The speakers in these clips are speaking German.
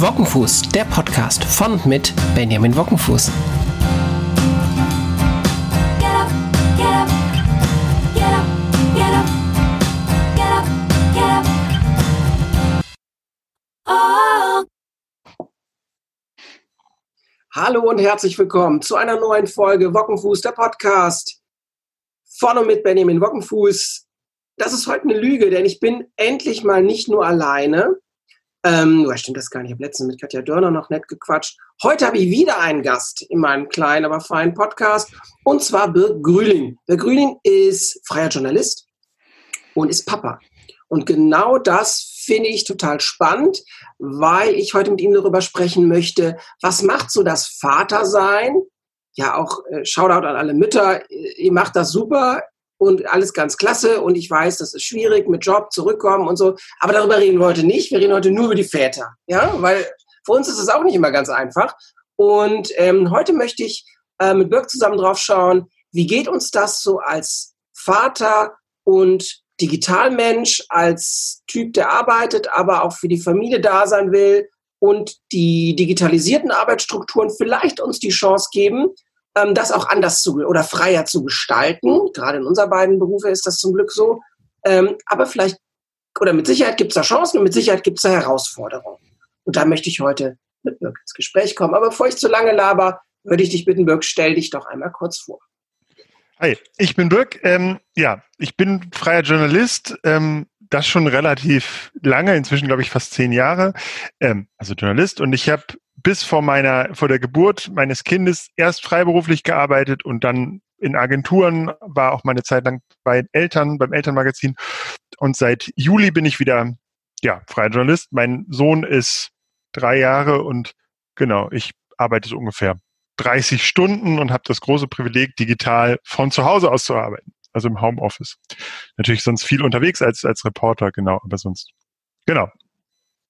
Wockenfuß, der Podcast von und mit Benjamin Wockenfuß. Hallo und herzlich willkommen zu einer neuen Folge Wockenfuß, der Podcast von und mit Benjamin Wockenfuß. Das ist heute eine Lüge, denn ich bin endlich mal nicht nur alleine, ähm, oh, stimmt das gar nicht. Ich habe letztens mit Katja Dörner noch nett gequatscht. Heute habe ich wieder einen Gast in meinem kleinen, aber feinen Podcast. Und zwar Birk Grüling. Birk Grüling ist freier Journalist und ist Papa. Und genau das finde ich total spannend, weil ich heute mit ihm darüber sprechen möchte, was macht so das Vatersein? Ja, auch äh, Shoutout an alle Mütter. Ihr macht das super und alles ganz klasse und ich weiß, das ist schwierig mit Job, zurückkommen und so. Aber darüber reden wir heute nicht. Wir reden heute nur über die Väter. Ja, weil für uns ist es auch nicht immer ganz einfach. Und ähm, heute möchte ich äh, mit Birk zusammen drauf schauen, wie geht uns das so als Vater und Digitalmensch, als Typ, der arbeitet, aber auch für die Familie da sein will und die digitalisierten Arbeitsstrukturen vielleicht uns die Chance geben, das auch anders zu oder freier zu gestalten. Gerade in unseren beiden Berufe ist das zum Glück so. Ähm, aber vielleicht, oder mit Sicherheit gibt es da Chancen und mit Sicherheit gibt es da Herausforderungen. Und da möchte ich heute mit Birk ins Gespräch kommen. Aber bevor ich zu lange laber, würde ich dich bitten, Birk, stell dich doch einmal kurz vor. Hi, ich bin Birk. Ähm, ja, ich bin freier Journalist. Ähm, das schon relativ lange, inzwischen glaube ich fast zehn Jahre. Ähm, also Journalist. Und ich habe bis vor meiner, vor der Geburt meines Kindes erst freiberuflich gearbeitet und dann in Agenturen, war auch meine Zeit lang bei Eltern, beim Elternmagazin. Und seit Juli bin ich wieder, ja, freier Journalist. Mein Sohn ist drei Jahre und genau, ich arbeite so ungefähr 30 Stunden und habe das große Privileg, digital von zu Hause aus zu arbeiten. Also im Homeoffice. Natürlich sonst viel unterwegs als, als Reporter, genau, aber sonst. Genau.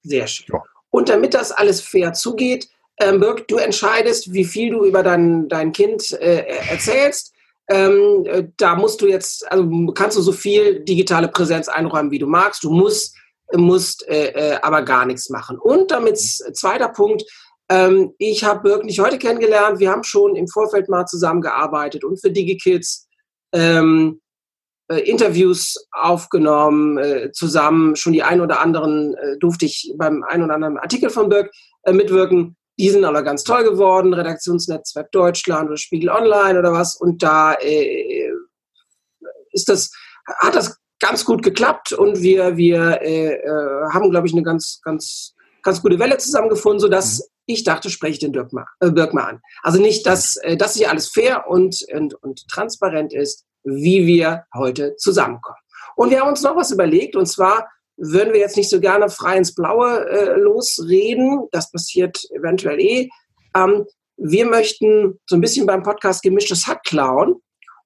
Sehr schön. Ja. Und damit das alles fair zugeht, ähm, Birk, du entscheidest, wie viel du über dein, dein Kind äh, erzählst. Ähm, äh, da musst du jetzt, also kannst du so viel digitale Präsenz einräumen, wie du magst. Du musst, musst äh, äh aber gar nichts machen. Und damit zweiter Punkt, ähm, ich habe Birk nicht heute kennengelernt. Wir haben schon im Vorfeld mal zusammengearbeitet und für DigiKids ähm, äh, Interviews aufgenommen, äh, zusammen. Schon die ein oder anderen äh, durfte ich beim ein oder anderen Artikel von Birk äh, mitwirken. Die sind aber ganz toll geworden, Redaktionsnetzwerk Deutschland oder Spiegel Online oder was. Und da äh, ist das, hat das ganz gut geklappt und wir, wir äh, haben, glaube ich, eine ganz, ganz, ganz gute Welle zusammengefunden, sodass mhm. ich dachte, spreche ich den Dirk mal, Birk mal an. Also nicht, dass, dass hier alles fair und, und, und transparent ist, wie wir heute zusammenkommen. Und wir haben uns noch was überlegt, und zwar würden wir jetzt nicht so gerne frei ins Blaue äh, losreden, das passiert eventuell eh. Ähm, wir möchten so ein bisschen beim Podcast gemischtes Hack klauen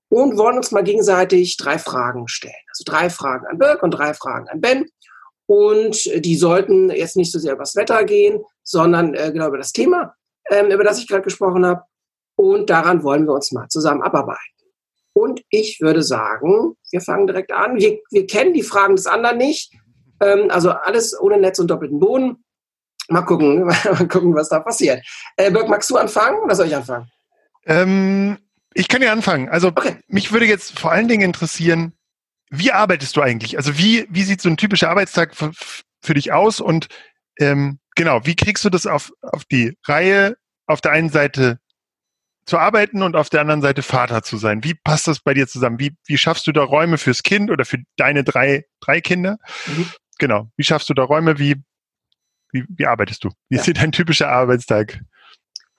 und wollen uns mal gegenseitig drei Fragen stellen. Also drei Fragen an Birk und drei Fragen an Ben. Und die sollten jetzt nicht so sehr über das Wetter gehen, sondern äh, genau über das Thema, ähm, über das ich gerade gesprochen habe. Und daran wollen wir uns mal zusammen abarbeiten. Und ich würde sagen, wir fangen direkt an. Wir, wir kennen die Fragen des anderen nicht. Ähm, also alles ohne Netz und doppelten Boden. Mal gucken, mal gucken, was da passiert. Äh, Birk, magst du anfangen oder soll ich anfangen? Ähm, ich kann ja anfangen. Also okay. mich würde jetzt vor allen Dingen interessieren, wie arbeitest du eigentlich? Also wie, wie sieht so ein typischer Arbeitstag für, für dich aus? Und ähm, genau, wie kriegst du das auf, auf die Reihe? Auf der einen Seite zu arbeiten und auf der anderen Seite Vater zu sein. Wie passt das bei dir zusammen? Wie, wie schaffst du da Räume fürs Kind oder für deine drei, drei Kinder? Mhm. Genau. Wie schaffst du da Räume? Wie, wie, wie arbeitest du? Wie ja. sieht dein typischer Arbeitstag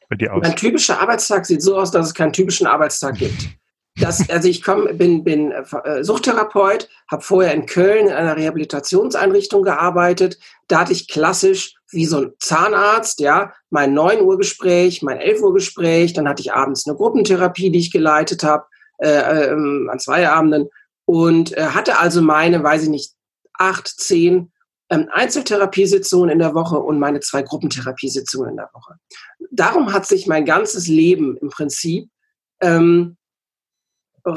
bei dir aus? Mein typischer Arbeitstag sieht so aus, dass es keinen typischen Arbeitstag gibt. Das, also ich komm, bin, bin äh, Suchttherapeut, habe vorher in Köln in einer Rehabilitationseinrichtung gearbeitet. Da hatte ich klassisch wie so ein Zahnarzt, ja, mein 9 Uhr Gespräch, mein 11 Uhr Gespräch, dann hatte ich abends eine Gruppentherapie, die ich geleitet habe, äh, ähm, an zwei Abenden und äh, hatte also meine, weiß ich nicht, acht, zehn ähm, Einzeltherapiesitzungen in der Woche und meine zwei Gruppentherapiesitzungen in der Woche. Darum hat sich mein ganzes Leben im Prinzip ähm, äh,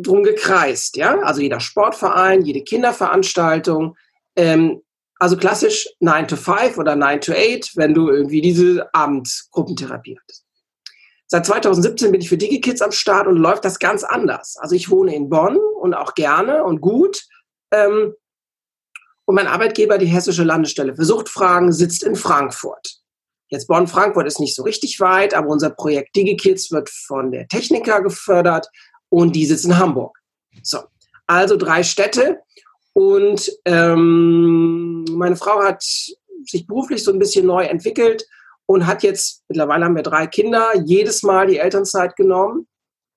drum gekreist, ja, also jeder Sportverein, jede Kinderveranstaltung, ähm, Also klassisch 9 to 5 oder 9 to 8, wenn du irgendwie diese Abendgruppentherapie hattest. Seit 2017 bin ich für DigiKids am Start und läuft das ganz anders. Also ich wohne in Bonn und auch gerne und gut. Ähm, und mein Arbeitgeber, die Hessische Landesstelle für Suchtfragen, sitzt in Frankfurt. Jetzt Bonn-Frankfurt ist nicht so richtig weit, aber unser Projekt DigiKids wird von der Techniker gefördert und die sitzt in Hamburg. So, also drei Städte. Und ähm, meine Frau hat sich beruflich so ein bisschen neu entwickelt und hat jetzt, mittlerweile haben wir drei Kinder, jedes Mal die Elternzeit genommen.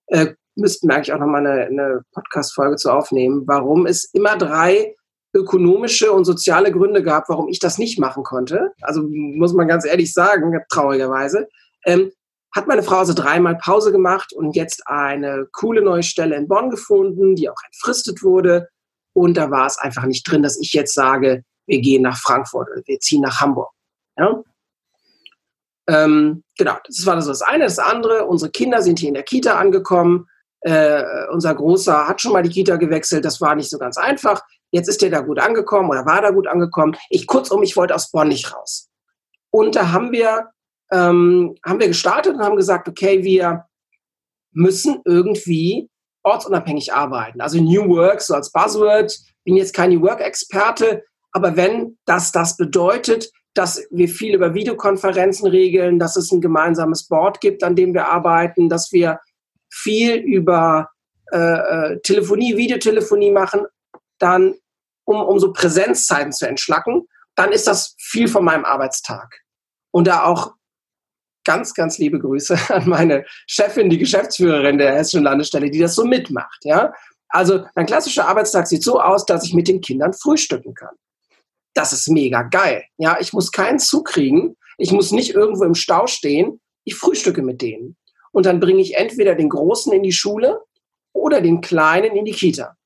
Äh, müssten wir eigentlich auch nochmal eine, eine Podcast-Folge zu aufnehmen, warum es immer drei ökonomische und soziale Gründe gab, warum ich das nicht machen konnte. Also muss man ganz ehrlich sagen, traurigerweise. Ähm, hat meine Frau also dreimal Pause gemacht und jetzt eine coole neue Stelle in Bonn gefunden, die auch entfristet wurde. Und da war es einfach nicht drin, dass ich jetzt sage, wir gehen nach Frankfurt oder wir ziehen nach Hamburg. Ja? Ähm, genau, das war das eine. Das andere, unsere Kinder sind hier in der Kita angekommen. Äh, unser Großer hat schon mal die Kita gewechselt. Das war nicht so ganz einfach. Jetzt ist er da gut angekommen oder war da gut angekommen. Ich kurzum, ich wollte aus Bonn nicht raus. Und da haben wir, ähm, haben wir gestartet und haben gesagt, okay, wir müssen irgendwie ortsunabhängig arbeiten. Also New Work so als Buzzword. Bin jetzt kein New Work-Experte, aber wenn das das bedeutet, dass wir viel über Videokonferenzen regeln, dass es ein gemeinsames Board gibt, an dem wir arbeiten, dass wir viel über äh, äh Telefonie, Videotelefonie machen, dann um, um so Präsenzzeiten zu entschlacken, dann ist das viel von meinem Arbeitstag. Und da auch ganz, ganz liebe Grüße an meine Chefin, die Geschäftsführerin der Hessischen Landesstelle, die das so mitmacht. Ja? Also ein klassischer Arbeitstag sieht so aus, dass ich mit den Kindern frühstücken kann. Das ist mega geil. Ja, ich muss keinen Zug kriegen. Ich muss nicht irgendwo im Stau stehen. Ich frühstücke mit denen. Und dann bringe ich entweder den Großen in die Schule oder den Kleinen in die Kita.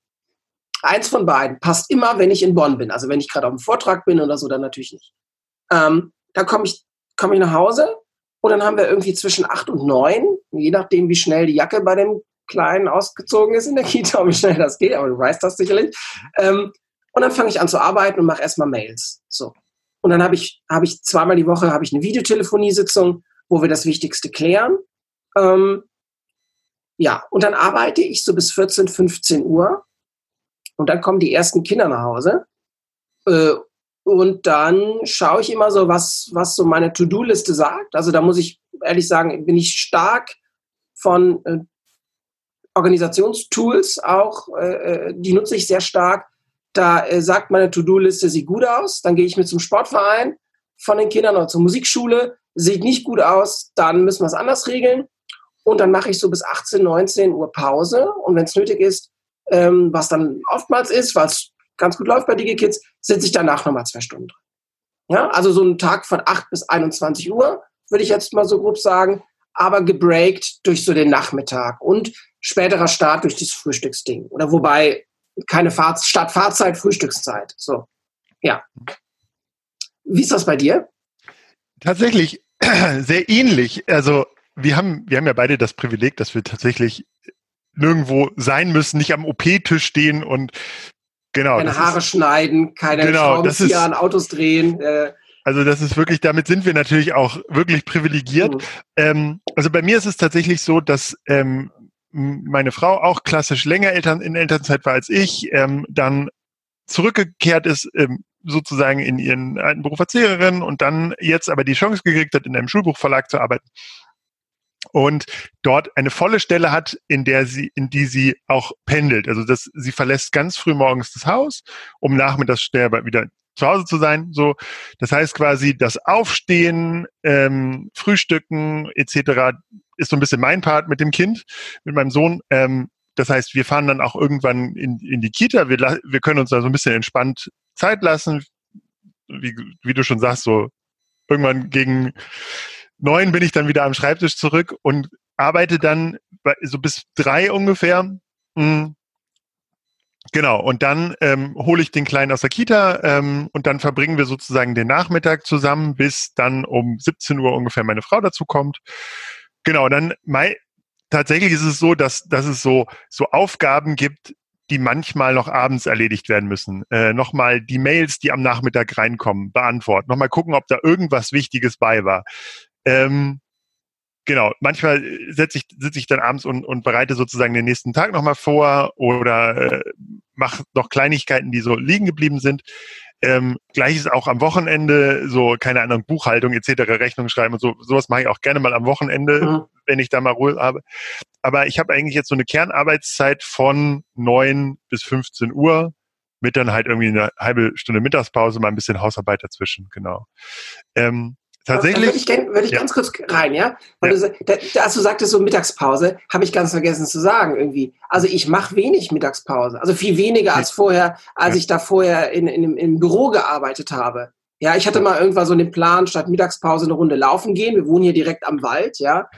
Eins von beiden passt immer, wenn ich in Bonn bin. Also wenn ich gerade auf dem Vortrag bin oder so, dann natürlich nicht. Ähm, dann komme ich, komm ich nach Hause und dann haben wir irgendwie zwischen acht und neun, je nachdem, wie schnell die Jacke bei dem Kleinen ausgezogen ist in der Kita wie schnell das geht, aber du weißt das sicherlich. Ähm, und dann fange ich an zu arbeiten und mache erstmal Mails. So. Und dann habe ich, hab ich zweimal die Woche ich eine Videotelefoniesitzung, wo wir das Wichtigste klären. Ähm, ja, und dann arbeite ich so bis 14, 15 Uhr und dann kommen die ersten Kinder nach Hause. Äh, und dann schaue ich immer so, was, was so meine To-Do-Liste sagt. Also da muss ich ehrlich sagen, bin ich stark von äh, Organisationstools auch, äh, äh die nutze ich sehr stark. Da äh, sagt meine To-Do-Liste, sieht gut aus. Dann gehe ich mit zum Sportverein von den Kindern oder zur Musikschule. Sieht nicht gut aus, dann müssen wir es anders regeln. Und dann mache ich so bis 18, 19 Uhr Pause. Und wenn es nötig ist, ähm, was dann oftmals ist, was ganz gut läuft bei DigiKids, sitze ich danach nochmal zwei Stunden drin. Ja, also so ein Tag von 8 bis 21 Uhr, würde ich jetzt mal so grob sagen, aber gebreakt durch so den Nachmittag und späterer Start durch das Frühstücksding. Oder wobei keine Fahrt, Startfahrzeit, Frühstückszeit. So, ja. Wie ist das bei dir? Tatsächlich sehr ähnlich. Also wir haben, wir haben ja beide das Privileg, dass wir tatsächlich nirgendwo sein müssen, nicht am OP-Tisch stehen und genau. Keine Haare ist, schneiden, keine genau, Schraubenzieher an Autos drehen. Äh. Also das ist wirklich, damit sind wir natürlich auch wirklich privilegiert. Mhm. Ähm, also bei mir ist es tatsächlich so, dass ähm, meine Frau auch klassisch länger Eltern, in Elternzeit war als ich, ähm, dann zurückgekehrt ist, ähm, sozusagen in ihren alten Beruf als Lehrerin und dann jetzt aber die Chance gekriegt hat, in einem Schulbuchverlag zu arbeiten und dort eine volle Stelle hat, in der sie, in die sie auch pendelt. Also das, sie verlässt ganz früh morgens das Haus, um nachmittags schnell wieder zu Hause zu sein. So, das heißt quasi, das Aufstehen, ähm, Frühstücken etc. ist so ein bisschen mein Part mit dem Kind, mit meinem Sohn. Ähm, das heißt, wir fahren dann auch irgendwann in, in die Kita. Wir, wir können uns da so ein bisschen entspannt Zeit lassen. Wie, wie du schon sagst, so irgendwann gegen neun bin ich dann wieder am Schreibtisch zurück und arbeite dann so bis drei ungefähr. Mhm. Genau, und dann ähm, hole ich den Kleinen aus der Kita ähm, und dann verbringen wir sozusagen den Nachmittag zusammen, bis dann um 17 Uhr ungefähr meine Frau dazu kommt. Genau, dann mein, tatsächlich ist es so, dass, dass es so, so Aufgaben gibt, die manchmal noch abends erledigt werden müssen. Äh, nochmal die Mails, die am Nachmittag reinkommen, beantworten. Nochmal gucken, ob da irgendwas Wichtiges bei war. Ähm, genau, manchmal setze ich, sitze ich dann abends und, und bereite sozusagen den nächsten Tag nochmal vor oder äh, mache noch Kleinigkeiten, die so liegen geblieben sind. Ähm, Gleiches auch am Wochenende, so keine Ahnung, Buchhaltung etc., Rechnung schreiben und so. Sowas mache ich auch gerne mal am Wochenende, mhm. wenn ich da mal Ruhe habe. Aber ich habe eigentlich jetzt so eine Kernarbeitszeit von neun bis 15 Uhr mit dann halt irgendwie eine halbe Stunde Mittagspause, mal ein bisschen Hausarbeit dazwischen, genau. Ähm, Tatsächlich. Da würde ich, gern, würd ich ja. ganz kurz rein, ja? Weil ja. Du, da, als du sagtest, so Mittagspause, habe ich ganz vergessen zu sagen irgendwie. Also ich mache wenig Mittagspause. Also viel weniger als vorher, als ja. ich da vorher in, in, im Büro gearbeitet habe. Ja, ich hatte mal irgendwann so den Plan, statt Mittagspause eine Runde laufen gehen. Wir wohnen hier direkt am Wald, ja.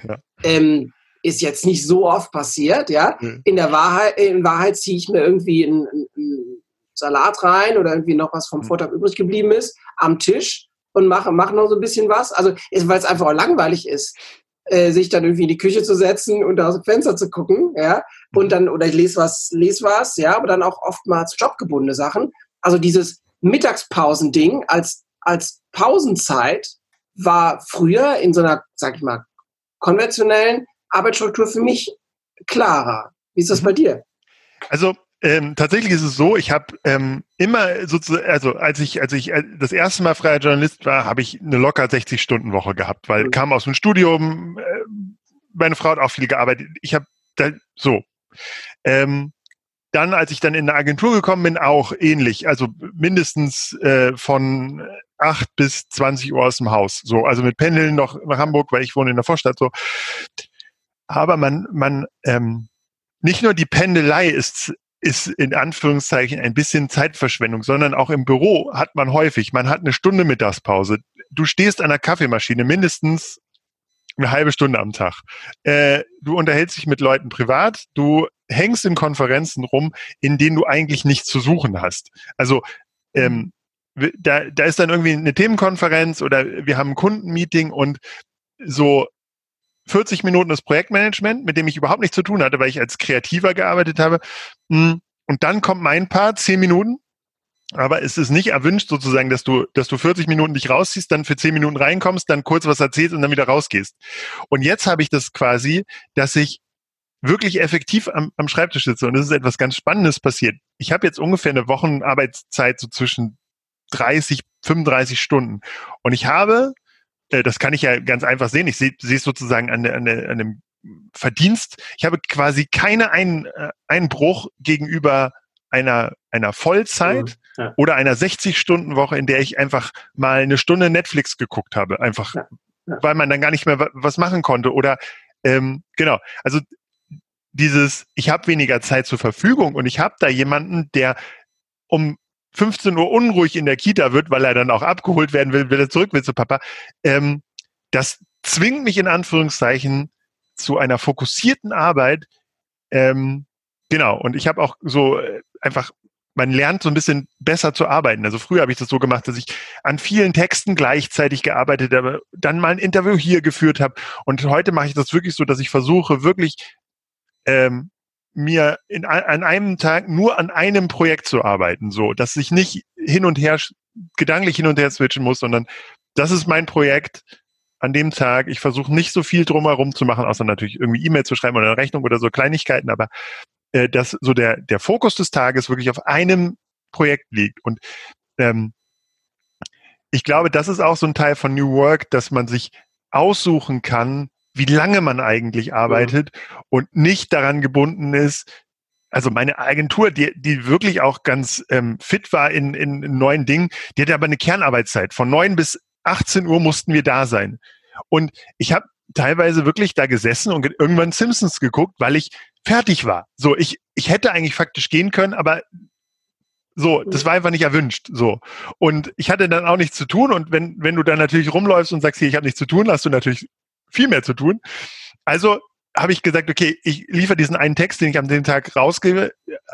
Ähm, ist jetzt nicht so oft passiert, ja. In der Wahrheit, in Wahrheit ziehe ich mir irgendwie einen, einen Salat rein oder irgendwie noch was vom Vortag übrig geblieben ist am Tisch und mache mach noch so ein bisschen was. Also, weil es einfach auch langweilig ist, äh, sich dann irgendwie in die Küche zu setzen und aus dem Fenster zu gucken, ja. Und mhm. dann, oder ich lese was, lese was, ja, aber dann auch oftmals jobgebundene Sachen. Also dieses Mittagspausending als, als Pausenzeit war früher in so einer, sag ich mal, konventionellen Arbeitsstruktur für mich klarer. Wie ist das mhm. bei dir? Also ähm, tatsächlich ist es so, ich habe ähm, immer sozusagen, also als ich, als ich äh, das erste Mal freier Journalist war, habe ich eine locker 60-Stunden-Woche gehabt, weil mhm. kam aus dem Studium, äh, meine Frau hat auch viel gearbeitet. Ich habe da so. Ähm, dann, als ich dann in eine Agentur gekommen bin, auch ähnlich. Also mindestens äh, von 8 bis 20 Uhr aus dem Haus. So, also mit Pendeln noch nach Hamburg, weil ich wohne in der Vorstadt so. Aber man, man, ähm, nicht nur die Pendelei ist ist in Anführungszeichen ein bisschen Zeitverschwendung, sondern auch im Büro hat man häufig, man hat eine Stunde Mittagspause. Du stehst an der Kaffeemaschine mindestens eine halbe Stunde am Tag. Äh, du unterhältst dich mit Leuten privat, du hängst in Konferenzen rum, in denen du eigentlich nichts zu suchen hast. Also ähm, da, da ist dann irgendwie eine Themenkonferenz oder wir haben ein Kundenmeeting und so 40 Minuten das Projektmanagement, mit dem ich überhaupt nichts zu tun hatte, weil ich als Kreativer gearbeitet habe. Hm, und dann kommt mein Part, 10 Minuten. Aber es ist nicht erwünscht sozusagen, dass du, dass du 40 Minuten dich rausziehst, dann für 10 Minuten reinkommst, dann kurz was erzählst und dann wieder rausgehst. Und jetzt habe ich das quasi, dass ich wirklich effektiv am, am Schreibtisch sitze. Und es ist etwas ganz Spannendes passiert. Ich habe jetzt ungefähr eine Wochenarbeitszeit so zwischen 30, 35 Stunden. Und ich habe äh, das kann ich ja ganz einfach sehen. Ich sehe es sozusagen an, an, an dem Verdienst. Ich habe quasi keine Ein, äh, Einbruch gegenüber einer, einer Vollzeit mhm, ja. oder einer 60-Stunden-Woche, in der ich einfach mal eine Stunde Netflix geguckt habe. Einfach, ja, ja. weil man dann gar nicht mehr was machen konnte. Oder ähm, genau, also dieses, ich habe weniger Zeit zur Verfügung und ich habe da jemanden, der um 15 Uhr unruhig in der Kita wird, weil er dann auch abgeholt werden will, will er zurück will zu Papa. Ähm, das zwingt mich in Anführungszeichen zu einer fokussierten Arbeit. Ähm, genau. Und ich habe auch so äh, einfach man lernt so ein bisschen besser zu arbeiten. Also früher habe ich das so gemacht, dass ich an vielen Texten gleichzeitig gearbeitet habe, dann mal ein Interview hier geführt habe. Und heute mache ich das wirklich so, dass ich versuche, wirklich ähm, mir in, an einem Tag nur an einem Projekt zu arbeiten, so, dass ich nicht hin und her, gedanklich hin und her switchen muss, sondern das ist mein Projekt an dem Tag. Ich versuche nicht so viel drumherum zu machen, außer natürlich irgendwie E-Mail zu schreiben oder eine Rechnung oder so Kleinigkeiten, aber äh, dass so der, der Fokus des Tages wirklich auf einem Projekt liegt. Und ähm, ich glaube, das ist auch so ein Teil von New Work, dass man sich aussuchen kann, wie lange man eigentlich arbeitet mhm. und nicht daran gebunden ist, also meine Agentur, die, die wirklich auch ganz ähm, fit war in, in, in neuen Dingen, die hatte aber eine Kernarbeitszeit. Von neun bis 18 Uhr mussten wir da sein. Und ich habe teilweise wirklich da gesessen und irgendwann Simpsons geguckt, weil ich fertig war. So, ich, ich hätte eigentlich faktisch gehen können, aber so, das war einfach nicht erwünscht. So. Und ich hatte dann auch nichts zu tun. Und wenn, wenn du dann natürlich rumläufst und sagst, hier, ich habe nichts zu tun, hast du natürlich viel mehr zu tun. Also habe ich gesagt, okay, ich liefere diesen einen Text, den ich am den Tag rausgebe,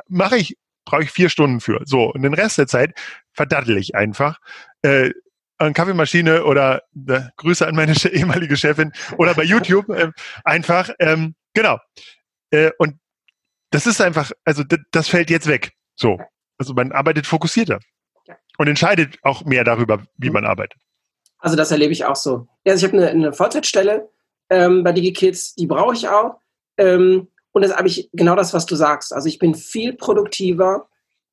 mache ich, brauche ich vier Stunden für. So, und den Rest der Zeit verdattel ich einfach. Äh, an Kaffeemaschine oder äh, Grüße an meine ehemalige Chefin oder bei YouTube äh, einfach. Ähm, genau. Äh, und das ist einfach, also das fällt jetzt weg. So. Also man arbeitet fokussierter und entscheidet auch mehr darüber, wie man arbeitet. Also das erlebe ich auch so. Ja, also ich habe eine, eine Vollzeitstelle ähm, bei DigiKids, die brauche ich auch. Ähm, und das habe ich genau das, was du sagst. Also ich bin viel produktiver,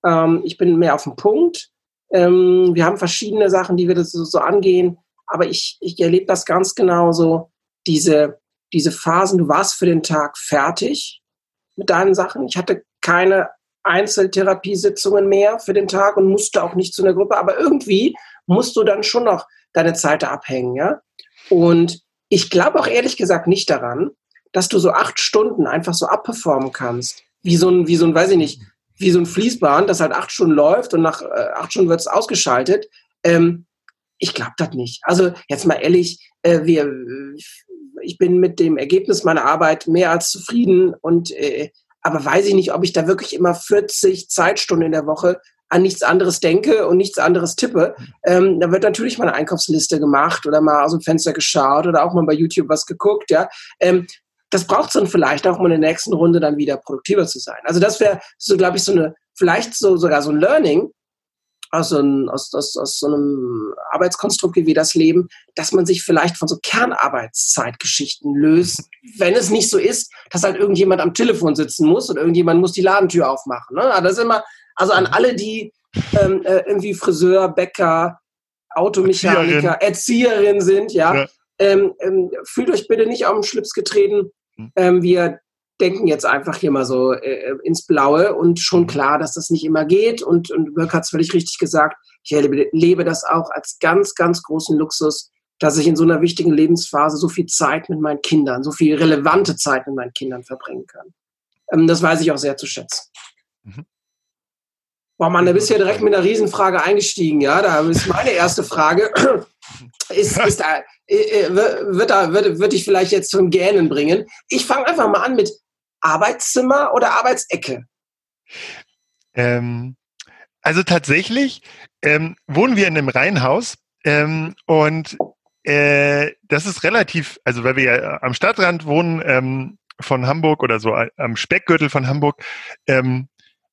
ähm, ich bin mehr auf den Punkt. Ähm, wir haben verschiedene Sachen, die wir so, so angehen, aber ich, ich erlebe das ganz genauso. Diese, diese Phasen, du warst für den Tag fertig mit deinen Sachen. Ich hatte keine Einzeltherapiesitzungen mehr für den Tag und musste auch nicht zu einer Gruppe, aber irgendwie musst du dann schon noch deine Zeit abhängen, ja. Und ich glaube auch ehrlich gesagt nicht daran, dass du so acht Stunden einfach so abperformen kannst. Wie so ein, wie so ein, weiß ich nicht, wie so ein Fließband, das halt acht Stunden läuft und nach äh, acht Stunden wird es ausgeschaltet. Ähm, ich glaube das nicht. Also jetzt mal ehrlich, äh, wir, ich bin mit dem Ergebnis meiner Arbeit mehr als zufrieden und äh, aber weiß ich nicht, ob ich da wirklich immer 40 Zeitstunden in der Woche an nichts anderes denke und nichts anderes tippe. Ähm, da wird natürlich mal eine Einkaufsliste gemacht oder mal aus dem Fenster geschaut oder auch mal bei YouTube was geguckt. Ja, ähm, das braucht es dann vielleicht auch, um in der nächsten Runde dann wieder produktiver zu sein. Also das wäre so, glaube ich, so eine, vielleicht so sogar so ein Learning aus so, ein, aus, aus, aus so einem Arbeitskonstrukt wie das leben, dass man sich vielleicht von so Kernarbeitszeitgeschichten löst, wenn es nicht so ist, dass halt irgendjemand am Telefon sitzen muss und irgendjemand muss die Ladentür aufmachen. Ne? Also das ist immer, also an alle, die ähm, äh, irgendwie Friseur, Bäcker, Automechaniker, Erzieherin, Erzieherin sind, ja, ja. Ähm, ähm, fühlt euch bitte nicht auf den Schlips getreten. Hm. Ähm, wir denken jetzt einfach hier mal so äh, ins Blaue und schon hm. klar, dass das nicht immer geht. Und, und Birk hat es völlig richtig gesagt. Ich erlebe, lebe das auch als ganz, ganz großen Luxus, dass ich in so einer wichtigen Lebensphase so viel Zeit mit meinen Kindern, so viel relevante Zeit mit meinen Kindern verbringen kann. Ähm, das weiß ich auch sehr zu schätzen. Mhm. Boah, man, da bist du ja direkt mit einer Riesenfrage eingestiegen, ja. Da ist meine erste Frage. ist, ist da, äh, äh, wird, da, wird, wird dich vielleicht jetzt zum Gähnen bringen. Ich fange einfach mal an mit Arbeitszimmer oder Arbeitsecke. Ähm, also tatsächlich ähm, wohnen wir in einem Reihenhaus ähm, und äh, das ist relativ, also weil wir ja am Stadtrand wohnen ähm, von Hamburg oder so am Speckgürtel von Hamburg, ähm,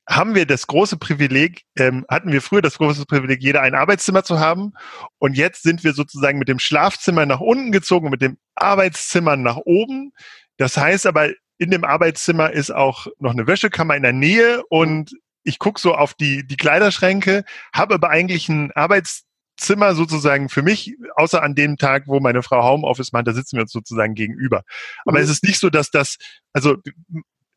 haben wir das große Privileg, ähm, hatten wir früher das große Privileg, jeder ein Arbeitszimmer zu haben. Und jetzt sind wir sozusagen mit dem Schlafzimmer nach unten gezogen mit dem Arbeitszimmer nach oben. Das heißt aber, in dem Arbeitszimmer ist auch noch eine Wäschekammer in der Nähe und ich gucke so auf die, die Kleiderschränke, habe aber eigentlich ein Arbeitszimmer sozusagen für mich, außer an dem Tag, wo meine Frau Homeoffice macht, da sitzen wir uns sozusagen gegenüber. Aber mhm. es ist nicht so, dass das, also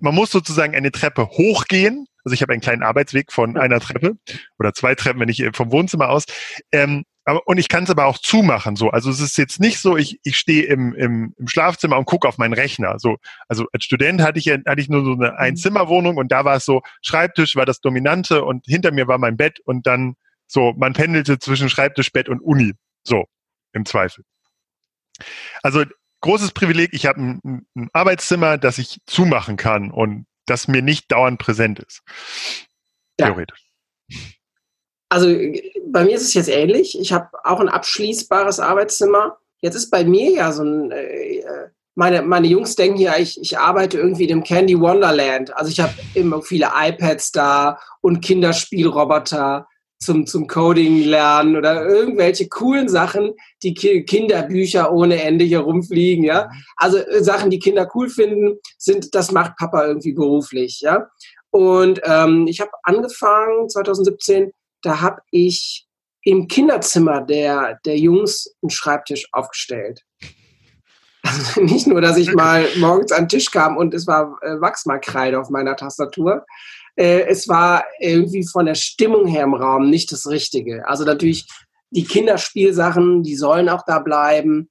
man muss sozusagen eine Treppe hochgehen. Also ich habe einen kleinen Arbeitsweg von einer Treppe oder zwei Treppen, wenn ich äh, vom Wohnzimmer aus. Ähm, aber, und ich kann es aber auch zumachen. So, also es ist jetzt nicht so, ich, ich stehe im, im, im Schlafzimmer und gucke auf meinen Rechner. So, also als Student hatte ich hatte ich nur so eine mhm. Einzimmerwohnung und da war es so Schreibtisch war das Dominante und hinter mir war mein Bett und dann so man pendelte zwischen Schreibtisch, Bett und Uni. So im Zweifel. Also großes Privileg, ich habe ein, ein, Arbeitszimmer, das ich zumachen kann und das mir nicht dauernd präsent ist. Ja. Theoretisch. Also bei mir ist es jetzt ähnlich. Ich habe auch ein abschließbares Arbeitszimmer. Jetzt ist bei mir ja so ein, äh, meine, meine Jungs denken ja, ich, ich arbeite irgendwie in dem Candy Wonderland. Also ich habe immer viele iPads da und Kinderspielroboter zum, zum Coding lernen oder irgendwelche coolen Sachen, die Ki Kinderbücher ohne Ende hier rumfliegen, ja. Also äh, Sachen, die Kinder cool finden, sind, das macht Papa irgendwie beruflich, ja. Und ähm, ich habe angefangen 2017, da habe ich im Kinderzimmer der, der Jungs einen Schreibtisch aufgestellt. Also nicht nur, dass ich mal morgens an den Tisch kam und es war äh, Wachsmalkreide auf meiner Tastatur, äh, es war irgendwie von der Stimmung her im Raum nicht das Richtige. Also natürlich die Kinderspielsachen, die sollen auch da bleiben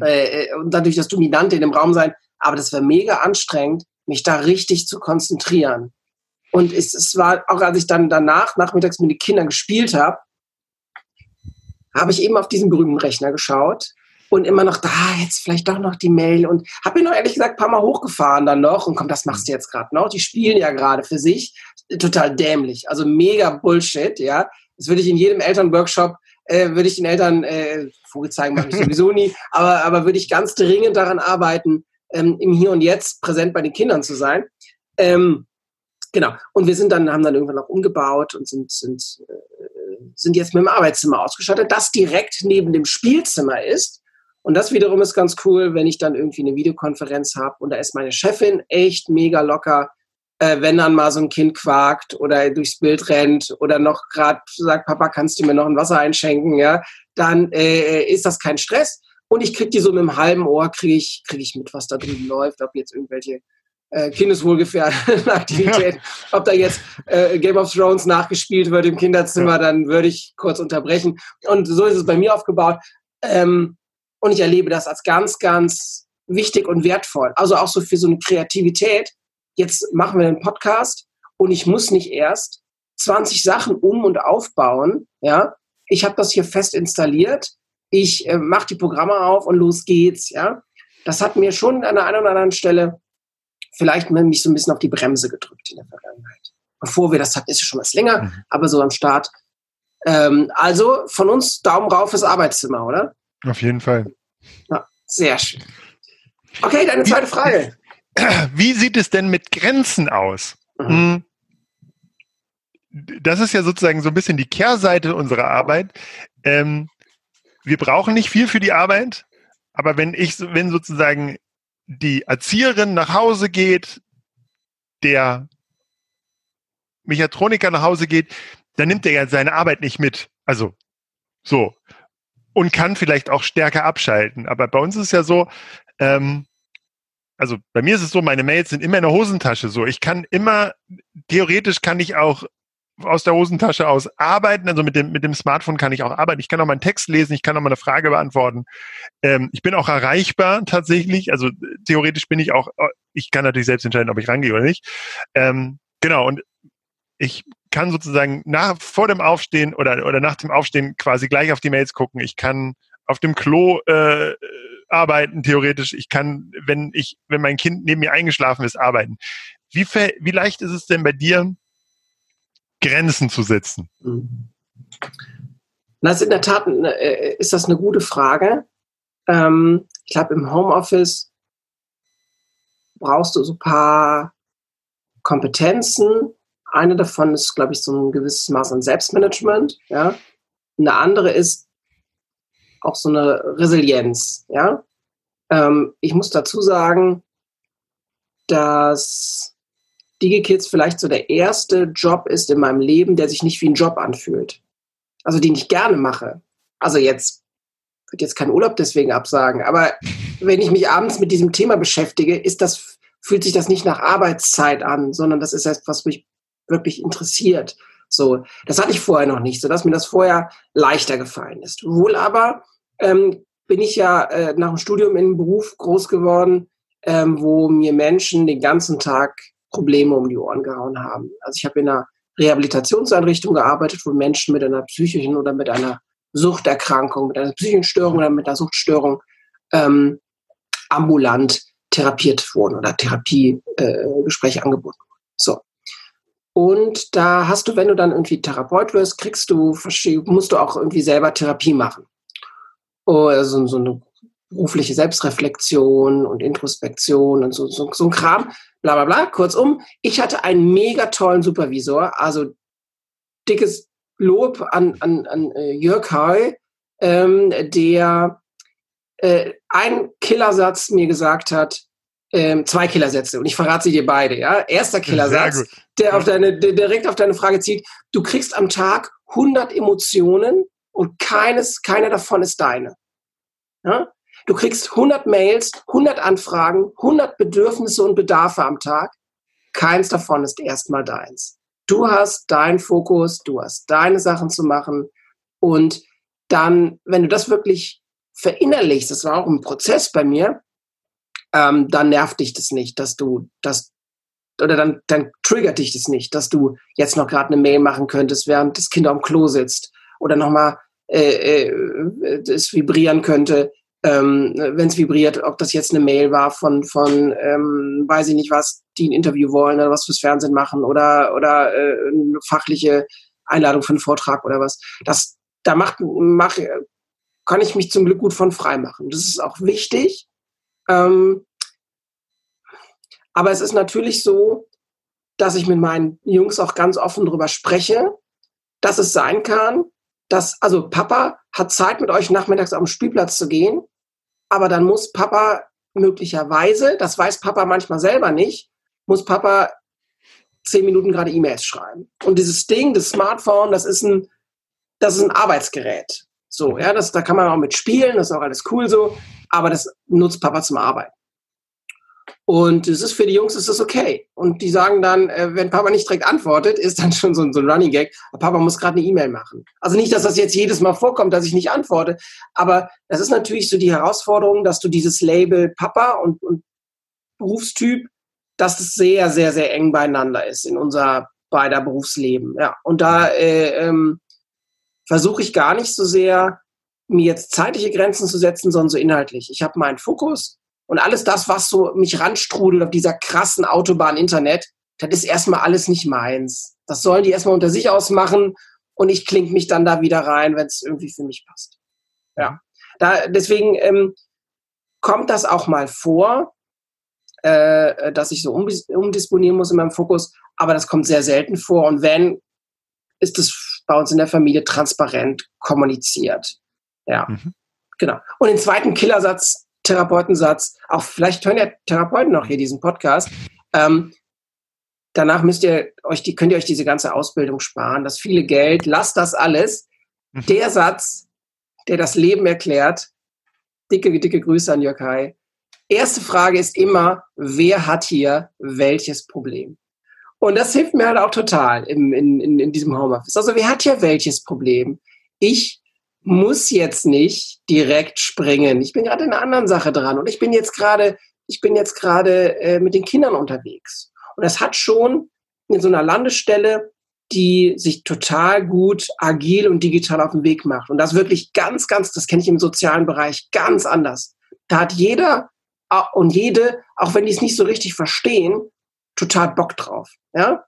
äh, äh, und natürlich das Dominante in dem Raum sein. Aber das wäre mega anstrengend, mich da richtig zu konzentrieren. Und es, es war auch, als ich dann danach nachmittags mit den Kindern gespielt habe, habe ich eben auf diesen berühmten Rechner geschaut und immer noch da, jetzt vielleicht doch noch die Mail und habe mir noch ehrlich gesagt ein paar Mal hochgefahren dann noch und komm, das machst du jetzt gerade noch. Die spielen ja gerade für sich. Total dämlich, also mega Bullshit, ja. Das würde ich in jedem Elternworkshop, äh, würde ich den Eltern, äh, Vogel zeigen mache ich sowieso nie, aber, aber würde ich ganz dringend daran arbeiten, ähm, im Hier und Jetzt präsent bei den Kindern zu sein. Ähm, Genau. Und wir sind dann, haben dann irgendwann noch umgebaut und sind, sind, äh, sind jetzt mit dem Arbeitszimmer ausgestattet, das direkt neben dem Spielzimmer ist. Und das wiederum ist ganz cool, wenn ich dann irgendwie eine Videokonferenz habe und da ist meine Chefin echt mega locker, äh, wenn dann mal so ein Kind quakt oder durchs Bild rennt oder noch gerade sagt, Papa, kannst du mir noch ein Wasser einschenken, ja, dann äh, ist das kein Stress. Und ich kriege die so mit einem halben Ohr, kriege ich, krieg ich mit, was da drüben läuft, ob jetzt irgendwelche äh, kindeswohlgefährdeten Aktivitäten, ob da jetzt äh, Game of Thrones nachgespielt wird im Kinderzimmer, dann würde ich kurz unterbrechen. Und so ist es bei mir aufgebaut. Ähm, und ich erlebe das als ganz, ganz wichtig und wertvoll. Also auch so für so eine Kreativität. Jetzt machen wir einen Podcast und ich muss nicht erst 20 Sachen um und aufbauen. Ja, ich habe das hier fest installiert. Ich äh, mache die Programme auf und los geht's. Ja, das hat mir schon an der einen oder anderen Stelle vielleicht mich so ein bisschen auf die Bremse gedrückt in der Vergangenheit. Bevor wir das hatten, ist es schon was länger, mhm. aber so am Start. Ähm, also von uns Daumen rauf fürs Arbeitszimmer, oder? Auf jeden Fall. Ja, sehr schön. Okay, deine zweite Frage. Wie sieht es denn mit Grenzen aus? Mhm. Hm. Das ist ja sozusagen so ein bisschen die Kehrseite unserer Arbeit. Ähm, wir brauchen nicht viel für die Arbeit, aber wenn ich, wenn sozusagen die Erzieherin nach Hause geht, der Mechatroniker nach Hause geht, dann nimmt er ja seine Arbeit nicht mit. Also so. Und kann vielleicht auch stärker abschalten. Aber bei uns ist es ja so, ähm, also bei mir ist es so, meine Mails sind immer in der Hosentasche. So, ich kann immer, theoretisch kann ich auch aus der Hosentasche aus arbeiten. Also mit dem, mit dem Smartphone kann ich auch arbeiten. Ich kann auch mal einen Text lesen, ich kann auch mal eine Frage beantworten. Ähm, ich bin auch erreichbar tatsächlich. Also theoretisch bin ich auch, ich kann natürlich selbst entscheiden, ob ich rangehe oder nicht. Ähm, genau, und ich kann sozusagen nach, vor dem Aufstehen oder, oder nach dem Aufstehen quasi gleich auf die Mails gucken. Ich kann auf dem Klo äh, arbeiten, theoretisch. Ich kann, wenn ich, wenn mein Kind neben mir eingeschlafen ist, arbeiten. Wie, wie leicht ist es denn bei dir, Grenzen zu setzen? Das ist in der Tat äh, ist das eine gute Frage. Ähm, ich glaube, im Homeoffice brauchst du so ein paar Kompetenzen. Eine davon ist, glaube ich, so ein gewisses Maß an Selbstmanagement. Ja? Eine andere ist auch so eine Resilienz. Ja? Ähm, ich muss dazu sagen, dass DigiKids vielleicht so der erste Job ist in meinem Leben, der sich nicht wie ein Job anfühlt. Also den ich gerne mache. Also jetzt würde jetzt keinen Urlaub deswegen absagen, aber wenn ich mich abends mit diesem Thema beschäftige, ist das, fühlt sich das nicht nach Arbeitszeit an, sondern das ist etwas, was mich wirklich interessiert. So, das hatte ich vorher noch nicht, so dass mir das vorher leichter gefallen ist. Wohl aber ähm, bin ich ja äh, nach dem Studium in einem Beruf groß geworden, ähm, wo mir Menschen den ganzen Tag Probleme um die Ohren gehauen haben. Also ich habe in einer Rehabilitationseinrichtung gearbeitet, wo Menschen mit einer psychischen oder mit einer Suchterkrankung, mit einer psychischen Störung oder mit einer Suchtstörung ähm, ambulant therapiert wurden oder Therapiegespräche äh, angeboten. So. Und da hast du, wenn du dann irgendwie Therapeut wirst, kriegst du, musst du auch irgendwie selber Therapie machen. Also so eine berufliche Selbstreflexion und Introspektion und so, so, so ein Kram, bla bla bla. Kurzum, ich hatte einen mega tollen Supervisor, also dickes Lob an, an, an äh, Jörg Heu, ähm, der äh, einen Killersatz mir gesagt hat, ähm, zwei Killersätze und ich verrate sie dir beide. Ja, erster Killersatz, der auf deine, der direkt auf deine Frage zieht: Du kriegst am Tag 100 Emotionen und keines, keine davon ist deine. Ja? Du kriegst 100 Mails, 100 Anfragen, 100 Bedürfnisse und Bedarfe am Tag. Keins davon ist erstmal deins. Du hast deinen Fokus, du hast deine Sachen zu machen und dann, wenn du das wirklich verinnerlichst, das war auch ein Prozess bei mir, ähm, dann nervt dich das nicht, dass du das oder dann, dann triggert dich das nicht, dass du jetzt noch gerade eine Mail machen könntest, während das Kind am Klo sitzt oder nochmal äh, äh, es vibrieren könnte, ähm, wenn es vibriert, ob das jetzt eine Mail war von, von ähm, weiß ich nicht was, die ein Interview wollen oder was fürs Fernsehen machen oder, oder äh, eine fachliche Einladung für einen Vortrag oder was. Das, da macht, mach, kann ich mich zum Glück gut von frei machen. Das ist auch wichtig. Ähm, aber es ist natürlich so, dass ich mit meinen Jungs auch ganz offen darüber spreche, dass es sein kann, dass, also Papa hat Zeit mit euch nachmittags auf den Spielplatz zu gehen, aber dann muss Papa möglicherweise, das weiß Papa manchmal selber nicht, muss Papa zehn Minuten gerade E-Mails schreiben. Und dieses Ding, das Smartphone, das ist ein, das ist ein Arbeitsgerät. So, ja, das, da kann man auch mit spielen, das ist auch alles cool so, aber das nutzt Papa zum Arbeiten. Und es ist für die Jungs ist das okay. Und die sagen dann, äh, wenn Papa nicht direkt antwortet, ist dann schon so ein, so ein Running Gag, Papa muss gerade eine E-Mail machen. Also nicht, dass das jetzt jedes Mal vorkommt, dass ich nicht antworte, aber das ist natürlich so die Herausforderung, dass du dieses Label Papa und, und Berufstyp, dass es sehr, sehr, sehr eng beieinander ist in unser beider Berufsleben. Ja, und da äh, ähm, versuche ich gar nicht so sehr, mir jetzt zeitliche Grenzen zu setzen, sondern so inhaltlich. Ich habe meinen Fokus und alles das, was so mich ranstrudelt auf dieser krassen Autobahn Internet, das ist erstmal alles nicht meins. Das sollen die erstmal unter sich ausmachen und ich klinge mich dann da wieder rein, wenn es irgendwie für mich passt. Ja. Da, deswegen ähm, kommt das auch mal vor, äh, dass ich so umdisponieren muss in meinem Fokus, aber das kommt sehr selten vor. Und wenn, ist es bei uns in der Familie transparent kommuniziert. Ja, mhm. genau. Und den zweiten Killersatz Therapeutensatz, auch vielleicht hören ja Therapeuten noch hier diesen Podcast. Ähm, danach müsst ihr euch die, könnt ihr euch diese ganze Ausbildung sparen, das viele Geld, lasst das alles. Mhm. Der Satz, der das Leben erklärt, dicke, dicke Grüße an Jörg Hai. Erste Frage ist immer, wer hat hier welches Problem? Und das hilft mir halt auch total im, in, in, in diesem Homeoffice. Also wer hat hier welches Problem? Ich muss jetzt nicht direkt springen. Ich bin gerade in einer anderen Sache dran und ich bin jetzt gerade, ich bin jetzt gerade äh, mit den Kindern unterwegs. Und das hat schon in so einer Landestelle, die sich total gut agil und digital auf den Weg macht. Und das wirklich ganz, ganz, das kenne ich im sozialen Bereich ganz anders. Da hat jeder und jede, auch wenn die es nicht so richtig verstehen, total Bock drauf. Ja?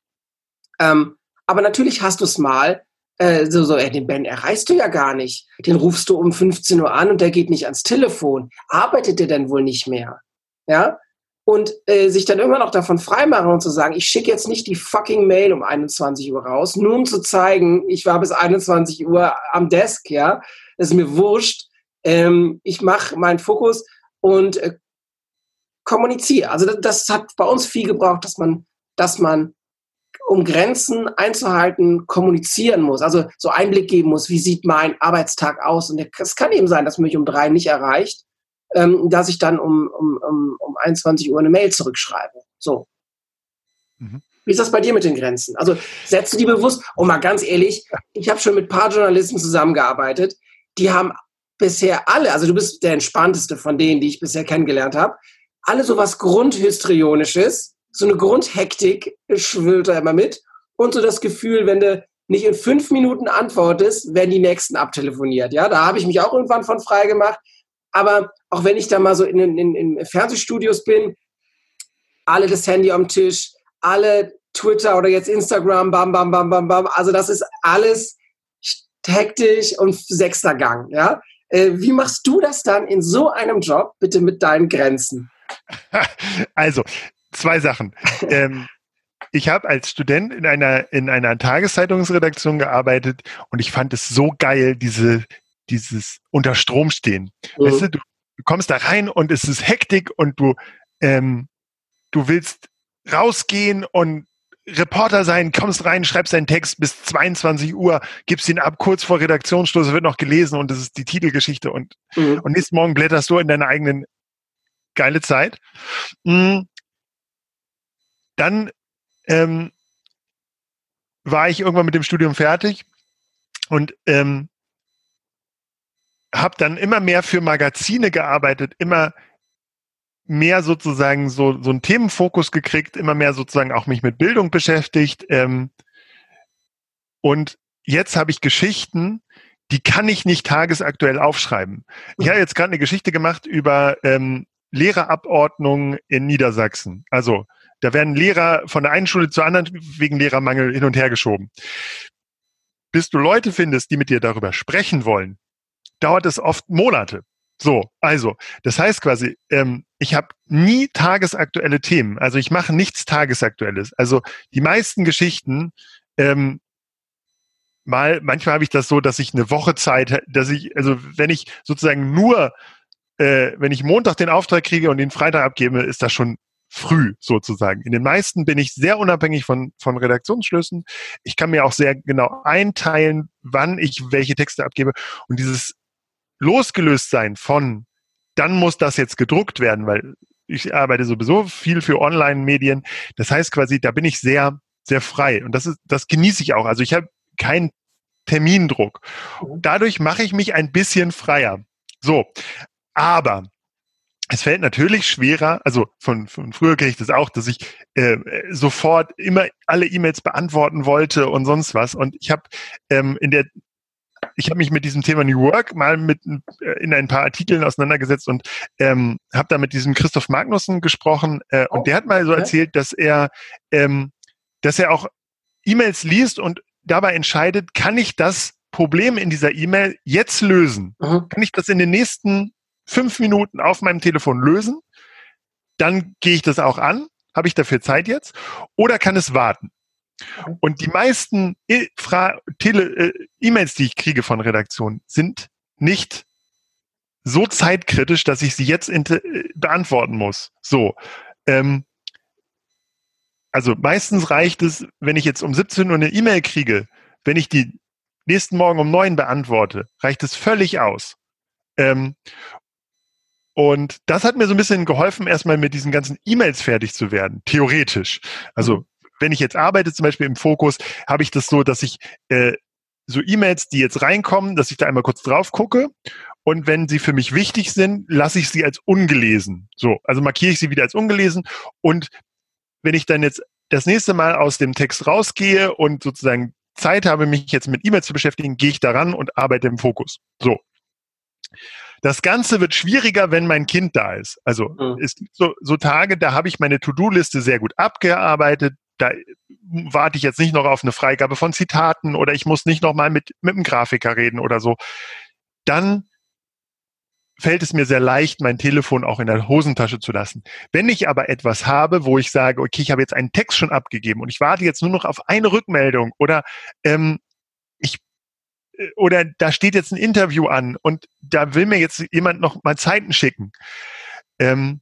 Ähm, aber natürlich hast du es mal, äh, so, so, ey, den Ben erreichst du ja gar nicht. Den rufst du um 15 Uhr an und der geht nicht ans Telefon. Arbeitet der denn wohl nicht mehr? Ja? Und äh, sich dann immer noch davon freimachen und zu sagen, ich schicke jetzt nicht die fucking Mail um 21 Uhr raus, nur um zu zeigen, ich war bis 21 Uhr am Desk, ja. Das ist mir wurscht. Ähm, ich mache meinen Fokus und äh, kommuniziere. Also das, das hat bei uns viel gebraucht, dass man, dass man um Grenzen einzuhalten, kommunizieren muss, also so Einblick geben muss, wie sieht mein Arbeitstag aus. Und es kann eben sein, dass mich um drei nicht erreicht, ähm, dass ich dann um, um, um, um 21 Uhr eine Mail zurückschreibe. So. Mhm. Wie ist das bei dir mit den Grenzen? Also setzt du die bewusst? Und mal ganz ehrlich, ich habe schon mit ein paar Journalisten zusammengearbeitet, die haben bisher alle, also du bist der entspannteste von denen, die ich bisher kennengelernt habe, alle so was Grundhistrionisches, so eine Grundhektik schwillt da immer mit und so das Gefühl, wenn du nicht in fünf Minuten antwortest, werden die nächsten abtelefoniert. Ja, da habe ich mich auch irgendwann von frei gemacht. Aber auch wenn ich da mal so in, in, in Fernsehstudios bin, alle das Handy am Tisch, alle Twitter oder jetzt Instagram, bam, bam, bam, bam, bam. Also das ist alles hektisch und sechster Gang. Ja, äh, wie machst du das dann in so einem Job, bitte mit deinen Grenzen? Also, zwei Sachen. ähm, ich habe als Student in einer, in einer Tageszeitungsredaktion gearbeitet und ich fand es so geil, diese, dieses unter Strom stehen. Mhm. Weißt du, du, kommst da rein und es ist Hektik und du, ähm, du willst rausgehen und Reporter sein, kommst rein, schreibst deinen Text bis 22 Uhr, gibst ihn ab, kurz vor Redaktionsschluss wird noch gelesen und das ist die Titelgeschichte und, mhm. und nächsten Morgen blätterst du in deiner eigenen geile Zeit. Mhm. Dann ähm, war ich irgendwann mit dem Studium fertig und ähm, habe dann immer mehr für Magazine gearbeitet, immer mehr sozusagen so, so einen Themenfokus gekriegt, immer mehr sozusagen auch mich mit Bildung beschäftigt. Ähm, und jetzt habe ich Geschichten, die kann ich nicht tagesaktuell aufschreiben. Ich habe jetzt gerade eine Geschichte gemacht über ähm, Lehrerabordnung in Niedersachsen. Also da werden Lehrer von der einen Schule zur anderen wegen Lehrermangel hin und her geschoben. Bis du Leute findest, die mit dir darüber sprechen wollen, dauert es oft Monate. So, also, das heißt quasi, ähm, ich habe nie tagesaktuelle Themen. Also ich mache nichts Tagesaktuelles. Also die meisten Geschichten, ähm, mal, manchmal habe ich das so, dass ich eine Woche Zeit, dass ich, also wenn ich sozusagen nur, äh, wenn ich Montag den Auftrag kriege und den Freitag abgebe, ist das schon früh sozusagen. In den meisten bin ich sehr unabhängig von, von Redaktionsschlüssen. Ich kann mir auch sehr genau einteilen, wann ich welche Texte abgebe. Und dieses losgelöst sein von, dann muss das jetzt gedruckt werden, weil ich arbeite sowieso viel für Online-Medien. Das heißt quasi, da bin ich sehr, sehr frei. Und das ist, das genieße ich auch. Also ich habe keinen Termindruck. Mhm. Dadurch mache ich mich ein bisschen freier. So. Aber es fällt natürlich schwerer, also von, von früher kenne ich das auch, dass ich äh, sofort immer alle E-Mails beantworten wollte und sonst was. Und ich habe ähm, in der ich habe mich mit diesem Thema New Work mal mit äh, in ein paar Artikeln auseinandergesetzt und ähm, habe da mit diesem Christoph Magnussen gesprochen äh, oh, und der hat mal so okay. erzählt, dass er ähm, dass er auch E-Mails liest und dabei entscheidet, kann ich das Problem in dieser E-Mail jetzt lösen? Mhm. Kann ich das in den nächsten fünf Minuten auf meinem Telefon lösen, dann gehe ich das auch an. Habe ich dafür Zeit jetzt? Oder kann es warten? Und die meisten äh, E-Mails, die ich kriege von Redaktionen, sind nicht so zeitkritisch, dass ich sie jetzt äh, beantworten muss. So. Ähm, also meistens reicht es, wenn ich jetzt um 17 Uhr eine E-Mail kriege, wenn ich die nächsten Morgen um 9 beantworte, reicht es völlig aus. Ähm, und das hat mir so ein bisschen geholfen, erstmal mit diesen ganzen E-Mails fertig zu werden, theoretisch. Also mhm. wenn ich jetzt arbeite, zum Beispiel im Fokus, habe ich das so, dass ich äh, so E-Mails, die jetzt reinkommen, dass ich da einmal kurz drauf gucke. Und wenn sie für mich wichtig sind, lasse ich sie als ungelesen. So, also markiere ich sie wieder als ungelesen. Und wenn ich dann jetzt das nächste Mal aus dem Text rausgehe und sozusagen Zeit habe, mich jetzt mit E-Mails zu beschäftigen, gehe ich daran und arbeite im Fokus. So. Das Ganze wird schwieriger, wenn mein Kind da ist. Also mhm. es gibt so, so Tage, da habe ich meine To-Do-Liste sehr gut abgearbeitet. Da warte ich jetzt nicht noch auf eine Freigabe von Zitaten oder ich muss nicht noch mal mit, mit einem Grafiker reden oder so. Dann fällt es mir sehr leicht, mein Telefon auch in der Hosentasche zu lassen. Wenn ich aber etwas habe, wo ich sage, okay, ich habe jetzt einen Text schon abgegeben und ich warte jetzt nur noch auf eine Rückmeldung oder ähm, oder da steht jetzt ein Interview an und da will mir jetzt jemand noch mal Zeiten schicken. Ähm,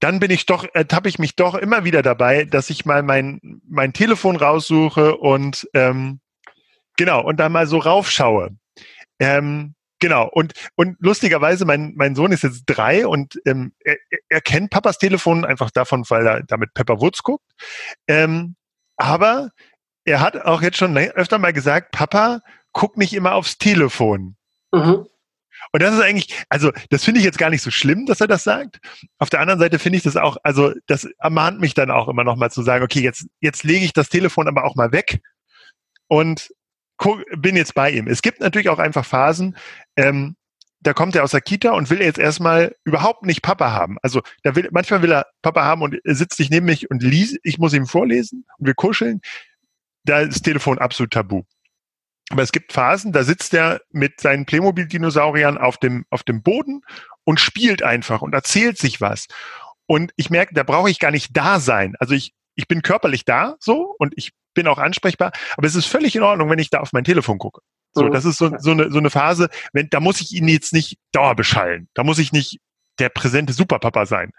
dann bin ich doch, ertappe ich mich doch immer wieder dabei, dass ich mal mein, mein Telefon raussuche und ähm, genau, und da mal so raufschaue. Ähm, genau, und, und lustigerweise, mein, mein Sohn ist jetzt drei und ähm, er, er kennt Papas Telefon einfach davon, weil er damit Pepper Woods guckt. Ähm, aber er hat auch jetzt schon öfter mal gesagt, Papa, guck nicht immer aufs Telefon. Mhm. Und das ist eigentlich, also das finde ich jetzt gar nicht so schlimm, dass er das sagt. Auf der anderen Seite finde ich das auch, also das ermahnt mich dann auch immer noch mal zu sagen, okay, jetzt, jetzt lege ich das Telefon aber auch mal weg und bin jetzt bei ihm. Es gibt natürlich auch einfach Phasen, ähm, da kommt er aus der Kita und will jetzt erstmal überhaupt nicht Papa haben. Also da will, manchmal will er Papa haben und er sitzt sich neben mich und liest, ich muss ihm vorlesen und wir kuscheln. Da ist das Telefon absolut tabu. Aber es gibt Phasen, da sitzt er mit seinen Playmobil-Dinosauriern auf dem, auf dem Boden und spielt einfach und erzählt sich was. Und ich merke, da brauche ich gar nicht da sein. Also ich, ich bin körperlich da so und ich bin auch ansprechbar, aber es ist völlig in Ordnung, wenn ich da auf mein Telefon gucke. So, mhm. das ist so, so, eine, so eine Phase, wenn, da muss ich ihn jetzt nicht dauerbeschallen. Da muss ich nicht der präsente Superpapa sein.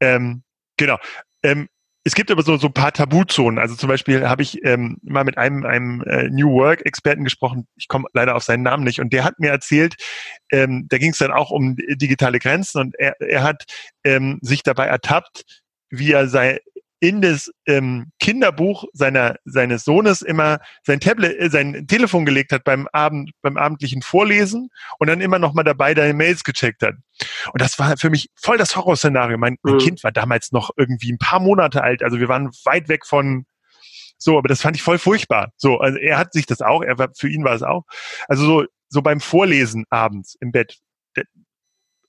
Ähm, genau. Ähm, es gibt aber so, so ein paar Tabuzonen. Also zum Beispiel habe ich ähm, mal mit einem, einem äh, New Work-Experten gesprochen, ich komme leider auf seinen Namen nicht, und der hat mir erzählt, ähm, da ging es dann auch um digitale Grenzen. Und er, er hat ähm, sich dabei ertappt, wie er sei, in das ähm, Kinderbuch seiner, seines Sohnes immer sein Tablet, äh, sein Telefon gelegt hat beim Abend, beim abendlichen Vorlesen und dann immer noch mal dabei deine Mails gecheckt hat. Und das war für mich voll das Horrorszenario. Mein, mein mhm. Kind war damals noch irgendwie ein paar Monate alt, also wir waren weit weg von so, aber das fand ich voll furchtbar. So, also er hat sich das auch, er war, für ihn war es auch. Also so, so beim Vorlesen abends im Bett,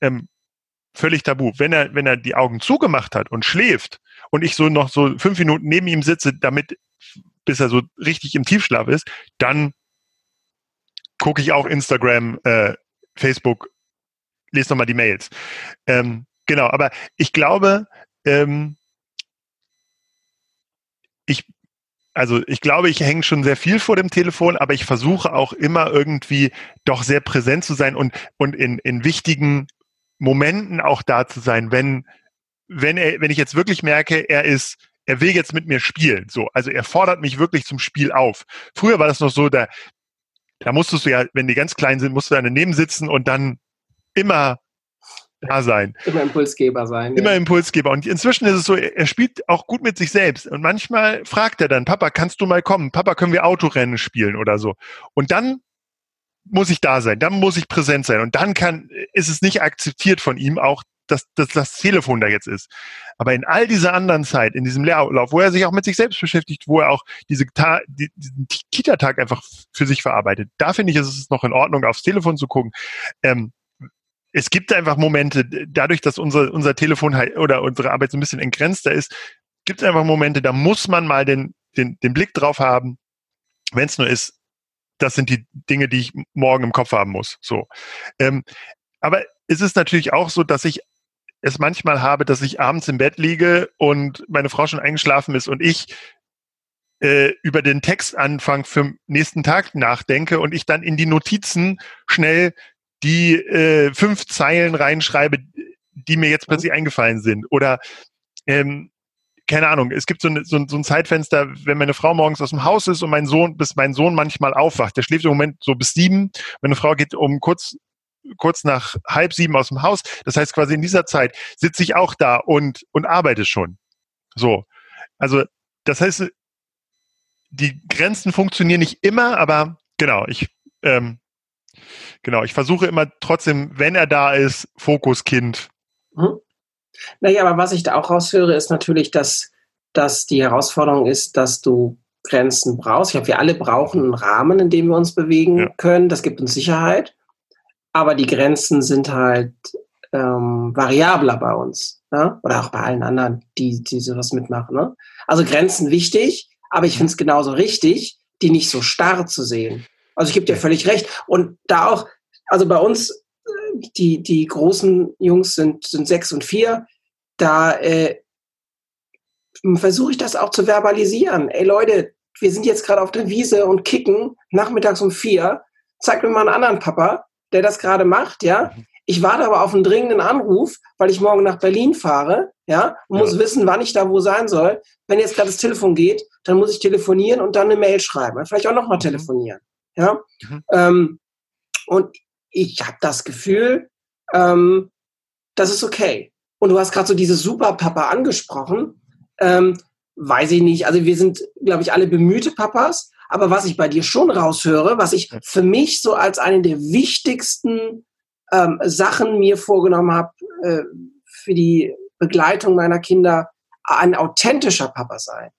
ähm, völlig tabu. Wenn er, wenn er die Augen zugemacht hat und schläft, und ich so noch so fünf Minuten neben ihm sitze, damit, bis er so richtig im Tiefschlaf ist, dann gucke ich auch Instagram, äh, Facebook, lese nochmal die Mails. Ähm, genau, aber ich glaube, ähm, ich, also ich glaube, ich hänge schon sehr viel vor dem Telefon, aber ich versuche auch immer irgendwie doch sehr präsent zu sein und, und in, in wichtigen Momenten auch da zu sein, wenn, wenn er, wenn ich jetzt wirklich merke, er ist, er will jetzt mit mir spielen. So, also er fordert mich wirklich zum Spiel auf. Früher war das noch so, da, da musstest du ja, wenn die ganz klein sind, musst du daneben sitzen und dann immer da sein. Immer Impulsgeber sein. Immer ja. Impulsgeber. Und inzwischen ist es so, er spielt auch gut mit sich selbst. Und manchmal fragt er dann, Papa, kannst du mal kommen? Papa, können wir Autorennen spielen oder so? Und dann muss ich da sein, dann muss ich präsent sein. Und dann kann, ist es nicht akzeptiert von ihm auch, dass, dass das Telefon da jetzt ist. Aber in all dieser anderen Zeit, in diesem Lehrlauf, wo er sich auch mit sich selbst beschäftigt, wo er auch diese die, diesen Kita-Tag einfach für sich verarbeitet, da finde ich, ist es noch in Ordnung, aufs Telefon zu gucken. Ähm, es gibt einfach Momente, dadurch, dass unser, unser Telefon halt, oder unsere Arbeit so ein bisschen entgrenzter ist, gibt es einfach Momente, da muss man mal den, den, den Blick drauf haben, wenn es nur ist, das sind die Dinge, die ich morgen im Kopf haben muss. So. Ähm, aber es ist natürlich auch so, dass ich es manchmal habe, dass ich abends im Bett liege und meine Frau schon eingeschlafen ist und ich äh, über den Textanfang für den nächsten Tag nachdenke und ich dann in die Notizen schnell die äh, fünf Zeilen reinschreibe, die mir jetzt plötzlich eingefallen sind. Oder ähm, keine Ahnung, es gibt so, eine, so, so, ein Zeitfenster, wenn meine Frau morgens aus dem Haus ist und mein Sohn, bis mein Sohn manchmal aufwacht. Der schläft im Moment so bis sieben. Meine Frau geht um kurz, kurz nach halb sieben aus dem Haus. Das heißt quasi in dieser Zeit sitze ich auch da und, und arbeite schon. So. Also, das heißt, die Grenzen funktionieren nicht immer, aber genau, ich, ähm, genau, ich versuche immer trotzdem, wenn er da ist, Fokus Kind. Mhm. Naja, aber was ich da auch raushöre, ist natürlich, dass, dass die Herausforderung ist, dass du Grenzen brauchst. Ich glaube, wir alle brauchen einen Rahmen, in dem wir uns bewegen ja. können. Das gibt uns Sicherheit. Aber die Grenzen sind halt ähm, variabler bei uns. Ne? Oder auch bei allen anderen, die, die sowas mitmachen. Ne? Also Grenzen wichtig, aber ich finde es genauso richtig, die nicht so starr zu sehen. Also ich gebe dir völlig recht. Und da auch, also bei uns, äh, die, die großen Jungs sind, sind sechs und vier, da äh, versuche ich das auch zu verbalisieren. Ey Leute, wir sind jetzt gerade auf der Wiese und kicken nachmittags um vier. Zeig mir mal einen anderen Papa, der das gerade macht, ja. Mhm. Ich warte aber auf einen dringenden Anruf, weil ich morgen nach Berlin fahre, ja, und ja. muss wissen, wann ich da wo sein soll. Wenn jetzt gerade das Telefon geht, dann muss ich telefonieren und dann eine Mail schreiben. Vielleicht auch nochmal mhm. telefonieren. Ja? Mhm. Ähm, und ich habe das Gefühl, ähm, das ist okay. Und du hast gerade so diese Superpapa angesprochen. Ähm, weiß ich nicht. Also wir sind, glaube ich, alle bemühte Papas. Aber was ich bei dir schon raushöre, was ich für mich so als eine der wichtigsten ähm, Sachen mir vorgenommen habe äh, für die Begleitung meiner Kinder, ein authentischer Papa sein.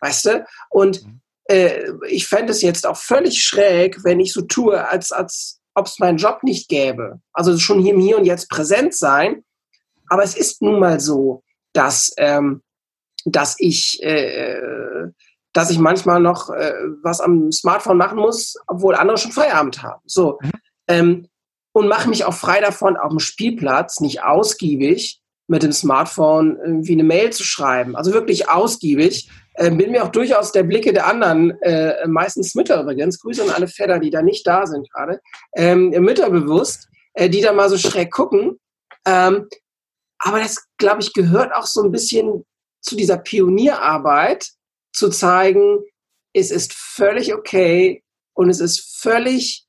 Weißt du? Und mhm äh, ich fände es jetzt auch völlig schräg, wenn ich so tue, als, als ob es meinen Job nicht gäbe. Also schon hier, hier und jetzt präsent sein. Aber es ist nun mal so, dass, ähm, dass ich äh, dass ich manchmal noch äh, was am Smartphone machen muss, obwohl andere schon Feierabend haben. So. Mhm. Ähm, und mache mich auch frei davon, auf dem Spielplatz nicht ausgiebig mit dem Smartphone irgendwie eine Mail zu schreiben. Also wirklich ausgiebig, äh, bin mir auch durchaus der Blicke der anderen, äh, meistens Mütter übrigens, Grüße an alle Väter, die da nicht da sind gerade, ähm, Mütter bewusst, äh, die da mal so schräg gucken. Ähm, aber das, glaube ich, gehört auch so ein bisschen zu dieser Pionierarbeit, zu zeigen, es ist völlig okay und es ist völlig,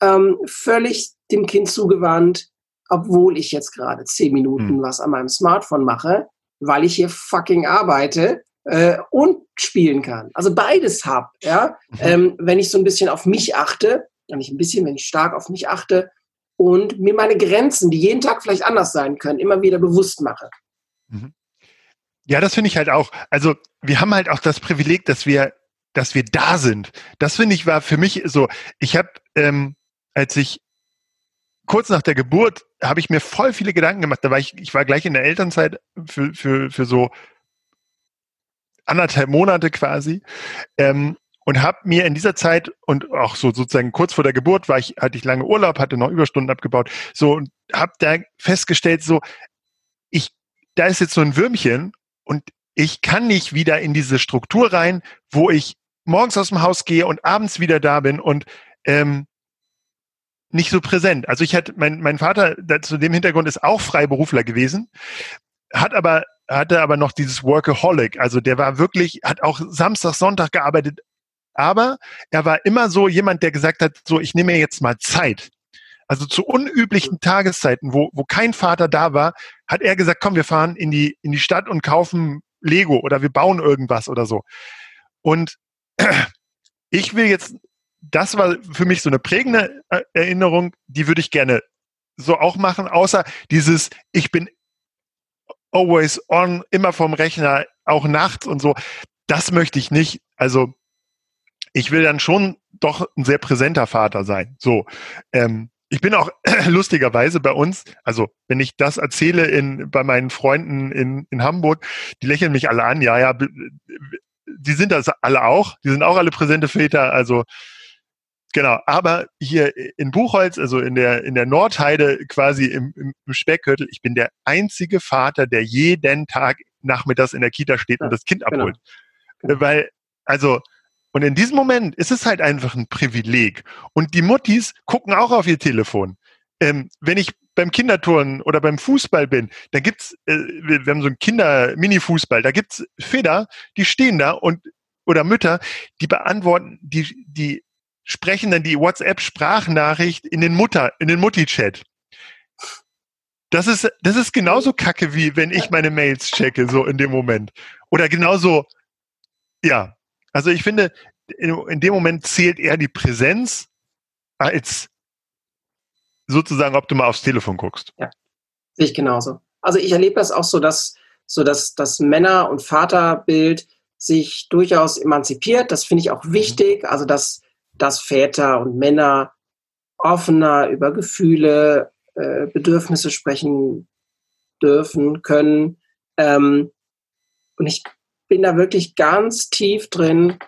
ähm, völlig dem Kind zugewandt, obwohl ich jetzt gerade zehn Minuten hm. was an meinem Smartphone mache, weil ich hier fucking arbeite äh, und spielen kann. Also beides habe, ja. Mhm. Ähm, wenn ich so ein bisschen auf mich achte, nicht ein bisschen, wenn ich stark auf mich achte und mir meine Grenzen, die jeden Tag vielleicht anders sein können, immer wieder bewusst mache. Mhm. Ja, das finde ich halt auch. Also wir haben halt auch das Privileg, dass wir, dass wir da sind. Das finde ich war für mich so. Ich habe, ähm, als ich kurz nach der Geburt, habe ich mir voll viele Gedanken gemacht. Da war ich, ich war gleich in der Elternzeit für für für so anderthalb Monate quasi. Ähm, und habe mir in dieser Zeit und auch so sozusagen kurz vor der Geburt war ich, hatte ich lange Urlaub, hatte noch Überstunden abgebaut. So, und habe da festgestellt, so, ich, da ist jetzt so ein Würmchen und ich kann nicht wieder in diese Struktur rein, wo ich morgens aus dem Haus gehe und abends wieder da bin und ähm, nicht so präsent. Also ich hatte, mein, mein Vater zu dem Hintergrund ist auch Freiberufler gewesen, hat aber hatte aber noch dieses Workaholic. Also der war wirklich, hat auch Samstag, Sonntag gearbeitet, aber er war immer so jemand, der gesagt hat, so ich nehme mir jetzt mal Zeit. Also zu unüblichen Tageszeiten, wo, wo kein Vater da war, hat er gesagt, komm, wir fahren in die, in die Stadt und kaufen Lego oder wir bauen irgendwas oder so. Und ich will jetzt, das war für mich so eine prägende äh, Erinnerung, die würde ich gerne so auch machen, außer dieses, ich bin always on, immer vom Rechner, auch nachts und so. Das möchte ich nicht. Also ich will dann schon doch ein sehr präsenter Vater sein. So. Ähm, ich bin auch lustigerweise bei uns, also wenn ich das erzähle in, bei meinen Freunden in, in Hamburg, die lächeln mich alle an, ja, ja, die sind das alle auch, die sind auch alle präsente Väter, also genau, aber hier in Buchholz, also in der, in der Nordheide quasi im, im Speckgürtel, ich bin der einzige Vater, der jeden Tag nachmittags in der Kita steht ja, und das Kind genau. abholt. Genau. Weil, also, und in diesem Moment ist es halt einfach ein Privileg. Und die Muttis gucken auch auf ihr Telefon. Ähm, wenn ich beim Kinderturnen oder beim Fußball bin, da gibt's, äh, wir, haben so einen Kinder-Mini-Fußball, da gibt's Väter, die stehen da und oder Mütter, die beantworten, die, die sprechen dann die WhatsApp-Sprachnachricht in den Mutter, in den Mutti-Chat. Das ist, das ist genauso kacke, wie wenn ich meine Mails checke, so in dem Moment. Oder genauso, ja, also ich finde, in, in dem Moment zählt eher die Präsenz als sozusagen, ob du mal aufs Telefon guckst. Ja, sehe ich genauso. Also ich erlebe das auch so, dass so dass das Männer- und Vaterbild sich durchaus emanzipiert. Das finde ich auch mhm. wichtig. Also dass, dass Väter und Männer offener über Gefühle, äh, Bedürfnisse sprechen dürfen, können. Ähm, und ich bin da wirklich ganz tief drin,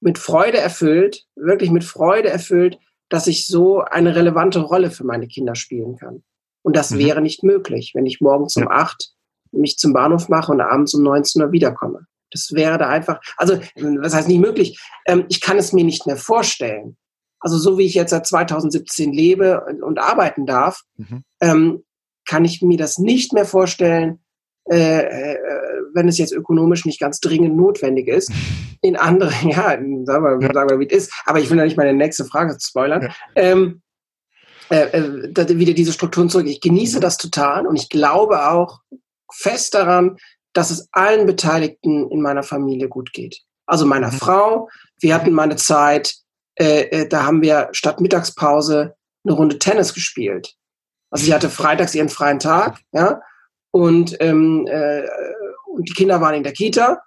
mit Freude erfüllt, wirklich mit Freude erfüllt, dass ich so eine relevante Rolle für meine Kinder spielen kann. Und das mhm. wäre nicht möglich, wenn ich morgens um ja. acht mich zum Bahnhof mache und abends um 19 Uhr wiederkomme. Das wäre da einfach, also was heißt nicht möglich? Ähm, ich kann es mir nicht mehr vorstellen. Also so wie ich jetzt seit 2017 lebe und, arbeiten darf, mhm. ähm, kann ich mir das nicht mehr vorstellen, äh, äh, wenn es jetzt ökonomisch nicht ganz dringend notwendig ist, in andere, ja, sagen wir, sagen wir wie es ist, aber ich will ja nicht meine nächste Frage spoilern, ja. ähm, äh, äh, wieder diese Strukturen zurück. Ich genieße das total und ich glaube auch fest daran, dass es allen Beteiligten in meiner Familie gut geht. Also meiner mhm. Frau, wir hatten mal eine Zeit, äh, äh, da haben wir statt Mittagspause eine Runde Tennis gespielt. Also sie hatte freitags ihren freien Tag, ja, und, ähm, äh, und die Kinder waren in der Kita.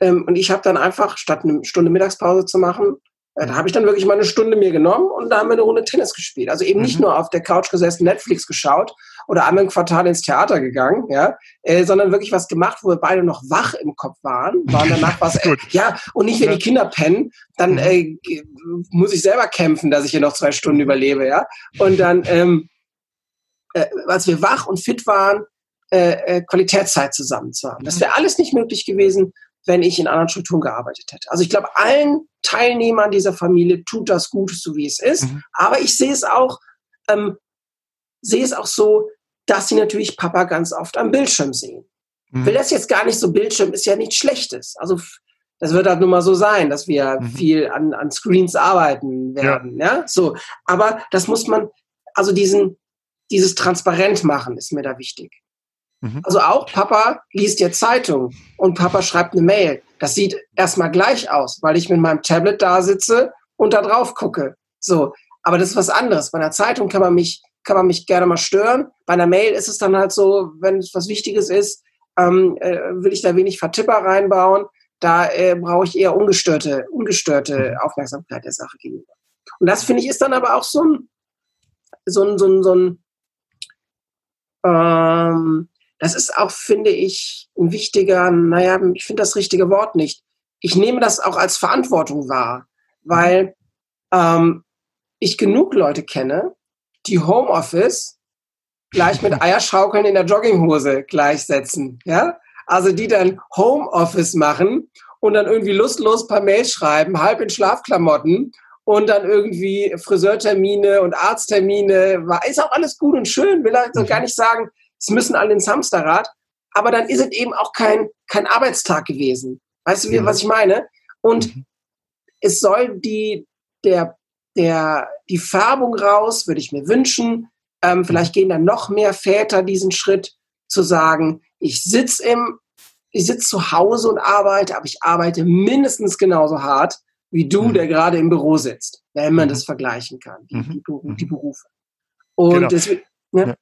Ähm, und ich habe dann einfach, statt eine Stunde Mittagspause zu machen, äh, da habe ich dann wirklich mal eine Stunde mir genommen und da haben wir eine Runde Tennis gespielt. Also eben mhm. nicht nur auf der Couch gesessen, Netflix geschaut oder einmal im Quartal ins Theater gegangen, ja, äh, sondern wirklich was gemacht, wo wir beide noch wach im Kopf waren, waren danach was, äh, ja, und nicht, wenn die Kinder pennen, dann mhm. äh, muss ich selber kämpfen, dass ich hier noch zwei Stunden überlebe, ja. Und dann, ähm, äh, als wir wach und fit waren, äh, äh, Qualitätszeit zusammen zu haben. Das wäre alles nicht möglich gewesen, wenn ich in anderen Strukturen gearbeitet hätte. Also ich glaube, allen Teilnehmern dieser Familie tut das gut, so wie es ist. Mhm. Aber ich sehe es auch, ähm, sehe es auch so, dass sie natürlich Papa ganz oft am Bildschirm sehen. Mhm. Will das jetzt gar nicht so Bildschirm ist ja nichts Schlechtes. Also das wird halt nun mal so sein, dass wir mhm. viel an, an Screens arbeiten werden. Ja. ja. So. Aber das muss man, also diesen, dieses transparent machen ist mir da wichtig. Mhm. Also auch Papa liest jetzt Zeitung und Papa schreibt eine Mail. Das sieht erstmal gleich aus, weil ich mit meinem Tablet da sitze und da drauf gucke. So. Aber das ist was anderes. Bei einer Zeitung kann man mich, kann man mich gerne mal stören. Bei einer Mail ist es dann halt so, wenn es was Wichtiges ist, ähm, äh, will ich da wenig Vertipper reinbauen. Da äh, brauche ich eher ungestörte, ungestörte mhm. Aufmerksamkeit der Sache gegenüber. Und das finde ich ist dann aber auch so ein, so ein, so ein, so ein ähm, das ist auch, finde ich, ein wichtiger, naja, ich finde das richtige Wort nicht. Ich nehme das auch als Verantwortung wahr, weil ähm, ich genug Leute kenne, die Homeoffice gleich mit Eierschaukeln in der Jogginghose gleichsetzen. Ja? Also die dann Homeoffice machen und dann irgendwie lustlos paar Mails schreiben, halb in Schlafklamotten und dann irgendwie Friseurtermine und Arzttermine. Ist auch alles gut und schön, will also gar nicht sagen, es müssen alle ins Hamsterrad, aber dann ist es eben auch kein, kein Arbeitstag gewesen. Weißt du, wie, was ich meine? Und mhm. es soll die, der, der, die Färbung raus, würde ich mir wünschen. Ähm, vielleicht gehen dann noch mehr Väter diesen Schritt zu sagen, ich sitze im, ich sitze zu Hause und arbeite, aber ich arbeite mindestens genauso hart wie du, mhm. der gerade im Büro sitzt, wenn man mhm. das vergleichen kann, die, die, mhm. die Berufe. Und genau. deswegen, ja. ja.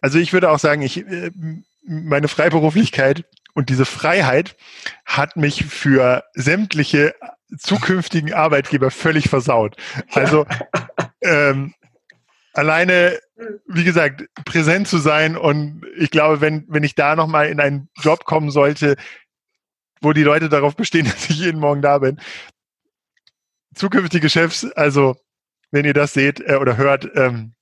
Also ich würde auch sagen, ich, äh, meine Freiberuflichkeit und diese Freiheit hat mich für sämtliche zukünftigen Arbeitgeber völlig versaut. Also ähm, alleine, wie gesagt, präsent zu sein und ich glaube, wenn, wenn ich da nochmal in einen Job kommen sollte, wo die Leute darauf bestehen, dass ich jeden Morgen da bin, zukünftige Chefs, also wenn ihr das seht äh, oder hört, ähm,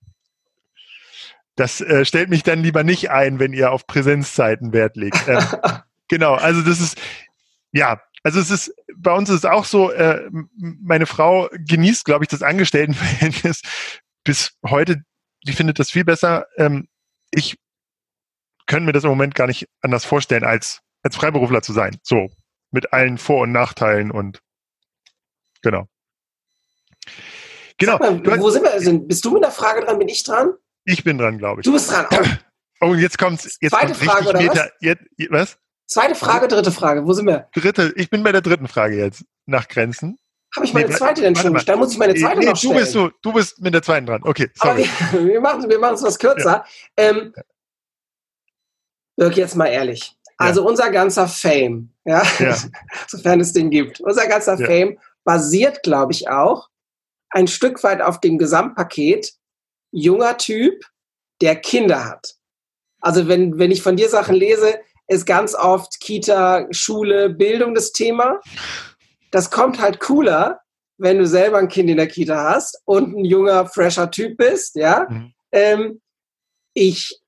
das äh, stellt mich dann lieber nicht ein, wenn ihr auf Präsenzzeiten Wert legt. Ähm, genau, also das ist, ja, also es ist, bei uns ist es auch so, äh, meine Frau genießt, glaube ich, das Angestelltenverhältnis bis heute. Die findet das viel besser. Ähm, ich könnte mir das im Moment gar nicht anders vorstellen, als, als Freiberufler zu sein. So, mit allen Vor- und Nachteilen und genau. Genau. Mal, wo sind wir? Also, bist du mit der Frage dran? Bin ich dran? Ich bin dran, glaube ich. Du bist dran. Oh, und jetzt kommt's. Jetzt Zweite kommt Frage, oder Meter, was? Jetzt, was? Zweite Frage, dritte Frage. Wo sind wir? Dritte. Ich bin bei der dritten Frage jetzt. Nach Grenzen. Habe ich meine nee, zweite denn schon? Da muss ich meine zweite nee, noch stellen. Du bist, du, du bist mit der zweiten dran. Okay, sorry. Aber wir, machen wir machen es was kürzer. Ja. Ähm, Dirk, jetzt mal ehrlich. Also ja. unser ganzer Fame, ja, ja. sofern es den gibt, unser ganzer Fame basiert, glaube ich, auch ein Stück weit auf dem Gesamtpaket junger Typ, der Kinder hat. Also wenn, wenn ich von dir Sachen lese, ist ganz oft Kita, Schule, Bildung das Thema. Das kommt halt cooler, wenn du selber ein Kind in der Kita hast und ein junger, fresher Typ bist, ja. Mhm. Ähm, ich,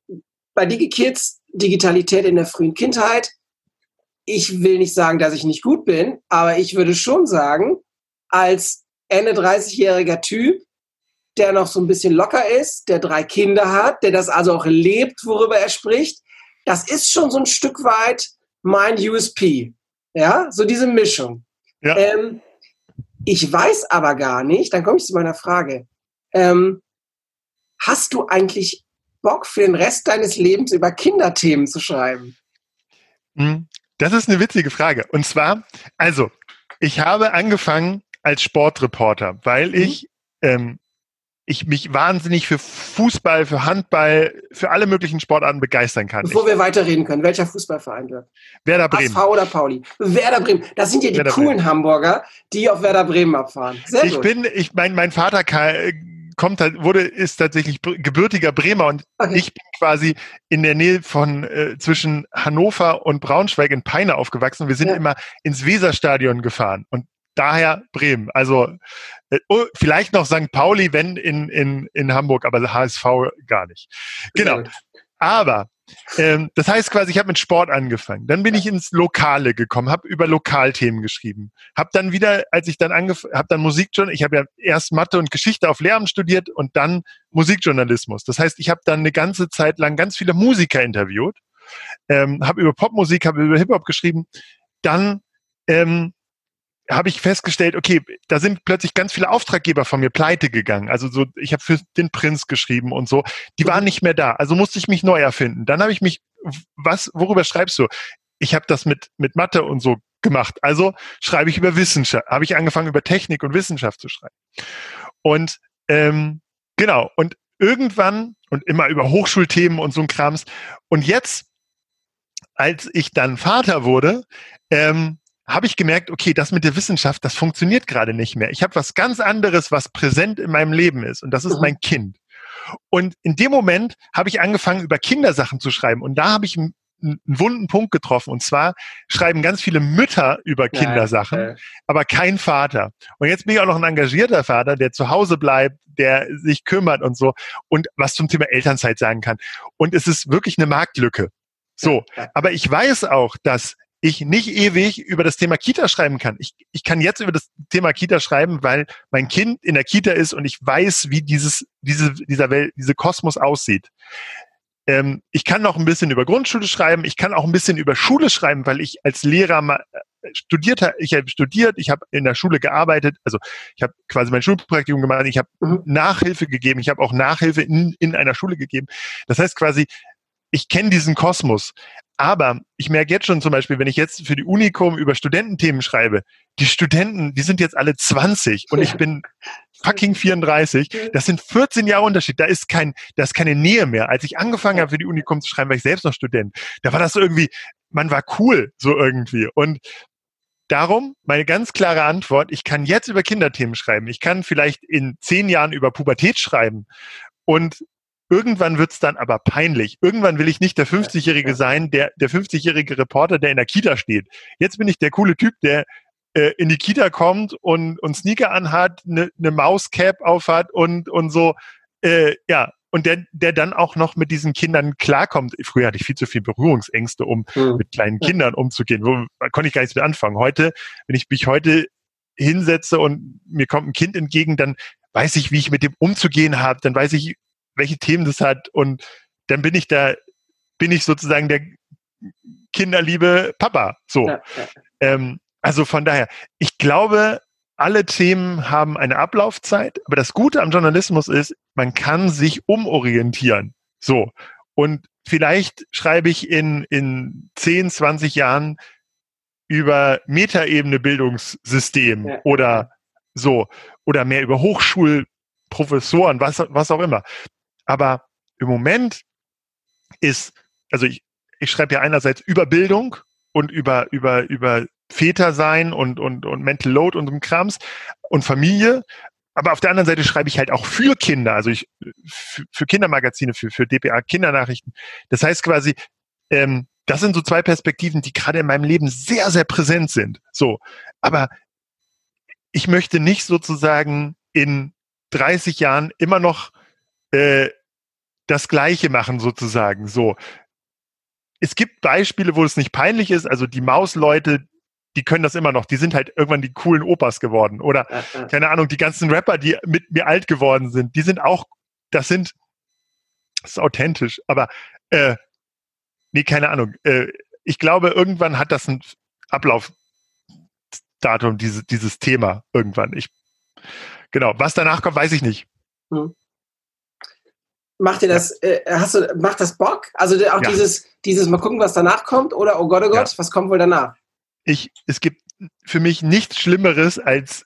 bei DigiKids, Digitalität in der frühen Kindheit, ich will nicht sagen, dass ich nicht gut bin, aber ich würde schon sagen, als Ende 30-jähriger Typ, der noch so ein bisschen locker ist, der drei Kinder hat, der das also auch lebt, worüber er spricht, das ist schon so ein Stück weit mein USP. Ja, so diese Mischung. Ja. Ähm, ich weiß aber gar nicht, dann komme ich zu meiner Frage. Ähm, hast du eigentlich Bock für den Rest deines Lebens über Kinderthemen zu schreiben? Hm, das ist eine witzige Frage. Und zwar, also, ich habe angefangen als Sportreporter, weil mhm. ich ähm, ich mich wahnsinnig für Fußball, für Handball, für alle möglichen Sportarten begeistern kann. Bevor ich. wir weiterreden können, welcher Fußballverein wird? Werder Bremen. ASV oder Pauli? Werder Bremen. Das sind ja die Werder coolen Bremen. Hamburger, die auf Werder Bremen abfahren. Sehr ich gut. bin, ich mein, mein Vater kommt halt, wurde, ist tatsächlich gebürtiger Bremer und okay. ich bin quasi in der Nähe von äh, zwischen Hannover und Braunschweig in Peine aufgewachsen. Wir sind ja. immer ins Weserstadion gefahren und daher Bremen. Also vielleicht noch St. Pauli, wenn in, in, in Hamburg, aber HSV gar nicht. Genau. Aber ähm, das heißt quasi, ich habe mit Sport angefangen. Dann bin ich ins Lokale gekommen, habe über Lokalthemen geschrieben. Habe dann wieder, als ich dann angefangen, habe dann Musikjournalismus, ich habe ja erst Mathe und Geschichte auf Lehramt studiert und dann Musikjournalismus. Das heißt, ich habe dann eine ganze Zeit lang ganz viele Musiker interviewt, ähm, habe über Popmusik, habe über Hip-Hop geschrieben. Dann ähm, habe ich festgestellt, okay, da sind plötzlich ganz viele Auftraggeber von mir pleite gegangen. Also so, ich habe für den Prinz geschrieben und so, die waren nicht mehr da. Also musste ich mich neu erfinden. Dann habe ich mich, was, worüber schreibst du? Ich habe das mit mit Mathe und so gemacht. Also schreibe ich über Wissenschaft. Habe ich angefangen über Technik und Wissenschaft zu schreiben. Und ähm, genau. Und irgendwann und immer über Hochschulthemen und so ein Krams. Und jetzt, als ich dann Vater wurde, ähm, habe ich gemerkt, okay, das mit der Wissenschaft, das funktioniert gerade nicht mehr. Ich habe was ganz anderes, was präsent in meinem Leben ist und das ist mhm. mein Kind. Und in dem Moment habe ich angefangen, über Kindersachen zu schreiben. Und da habe ich einen wunden Punkt getroffen. Und zwar schreiben ganz viele Mütter über Kindersachen, ja, okay. aber kein Vater. Und jetzt bin ich auch noch ein engagierter Vater, der zu Hause bleibt, der sich kümmert und so und was zum Thema Elternzeit sagen kann. Und es ist wirklich eine Marktlücke. So. Aber ich weiß auch, dass ich nicht ewig über das Thema Kita schreiben kann. Ich, ich kann jetzt über das Thema Kita schreiben, weil mein Kind in der Kita ist und ich weiß, wie dieses, diese, dieser Welt, diese Kosmos aussieht. Ähm, ich kann noch ein bisschen über Grundschule schreiben, ich kann auch ein bisschen über Schule schreiben, weil ich als Lehrer mal äh, studiert habe, ich habe studiert, ich habe in der Schule gearbeitet, also ich habe quasi mein Schulpraktikum gemacht, ich habe mhm. Nachhilfe gegeben, ich habe auch Nachhilfe in, in einer Schule gegeben. Das heißt quasi, ich kenne diesen Kosmos. Aber ich merke jetzt schon zum Beispiel, wenn ich jetzt für die Unicom über Studententhemen schreibe, die Studenten, die sind jetzt alle 20 und ich bin fucking 34. Das sind 14 Jahre Unterschied. Da ist kein, da ist keine Nähe mehr. Als ich angefangen habe, für die Unicom zu schreiben, war ich selbst noch Student. Da war das so irgendwie, man war cool, so irgendwie. Und Darum meine ganz klare Antwort, ich kann jetzt über Kinderthemen schreiben. Ich kann vielleicht in zehn Jahren über Pubertät schreiben. Und Irgendwann wird's dann aber peinlich. Irgendwann will ich nicht der 50-Jährige sein, der, der 50-jährige Reporter, der in der Kita steht. Jetzt bin ich der coole Typ, der äh, in die Kita kommt und, und Sneaker anhat, eine ne, Mauscap aufhat und, und so, äh, ja, und der, der dann auch noch mit diesen Kindern klarkommt. Früher hatte ich viel zu viel Berührungsängste, um mhm. mit kleinen Kindern umzugehen. Wo da konnte ich gar nichts mit anfangen. Heute, wenn ich mich heute hinsetze und mir kommt ein Kind entgegen, dann weiß ich, wie ich mit dem umzugehen habe, dann weiß ich, welche Themen das hat und dann bin ich da, bin ich sozusagen der kinderliebe Papa. So. Ja, ja. Ähm, also von daher, ich glaube, alle Themen haben eine Ablaufzeit, aber das Gute am Journalismus ist, man kann sich umorientieren. So. Und vielleicht schreibe ich in, in 10, 20 Jahren über Metaebene Bildungssystem ja. oder so, oder mehr über Hochschulprofessoren, was, was auch immer. Aber im Moment ist, also ich, ich schreibe ja einerseits über Bildung und über, über, über Väter sein und, und, und Mental Load und so Krams und Familie. Aber auf der anderen Seite schreibe ich halt auch für Kinder, also ich für, Kindermagazine, für, für DPA Kindernachrichten. Das heißt quasi, ähm, das sind so zwei Perspektiven, die gerade in meinem Leben sehr, sehr präsent sind. So. Aber ich möchte nicht sozusagen in 30 Jahren immer noch äh, das Gleiche machen sozusagen. So. Es gibt Beispiele, wo es nicht peinlich ist. Also die Mausleute, die können das immer noch. Die sind halt irgendwann die coolen Opas geworden. Oder, keine Ahnung, die ganzen Rapper, die mit mir alt geworden sind, die sind auch, das sind, das ist authentisch. Aber, äh, nee, keine Ahnung. Äh, ich glaube, irgendwann hat das ein Ablaufdatum, diese, dieses Thema irgendwann. Ich, genau. Was danach kommt, weiß ich nicht. Hm. Macht dir das, ja. äh, hast du, macht das Bock? Also auch ja. dieses, dieses mal gucken, was danach kommt oder oh Gott, oh Gott, ja. was kommt wohl danach? Ich, es gibt für mich nichts Schlimmeres als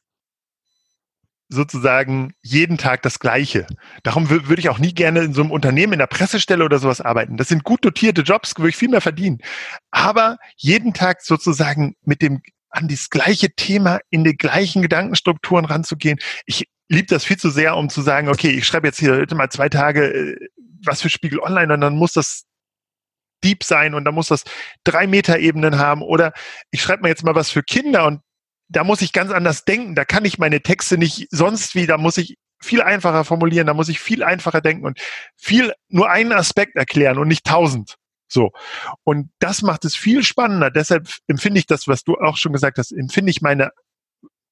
sozusagen jeden Tag das Gleiche. Darum würde ich auch nie gerne in so einem Unternehmen, in der Pressestelle oder sowas arbeiten. Das sind gut dotierte Jobs, wo ich viel mehr verdienen. Aber jeden Tag sozusagen mit dem an das gleiche Thema in die gleichen Gedankenstrukturen ranzugehen. Ich liebe das viel zu sehr, um zu sagen, okay, ich schreibe jetzt hier mal zwei Tage äh, was für Spiegel Online und dann muss das deep sein und dann muss das drei Meter Ebenen haben oder ich schreibe mal jetzt mal was für Kinder und da muss ich ganz anders denken. Da kann ich meine Texte nicht sonst wie, da muss ich viel einfacher formulieren, da muss ich viel einfacher denken und viel nur einen Aspekt erklären und nicht tausend. So. Und das macht es viel spannender. Deshalb empfinde ich das, was du auch schon gesagt hast, empfinde ich meine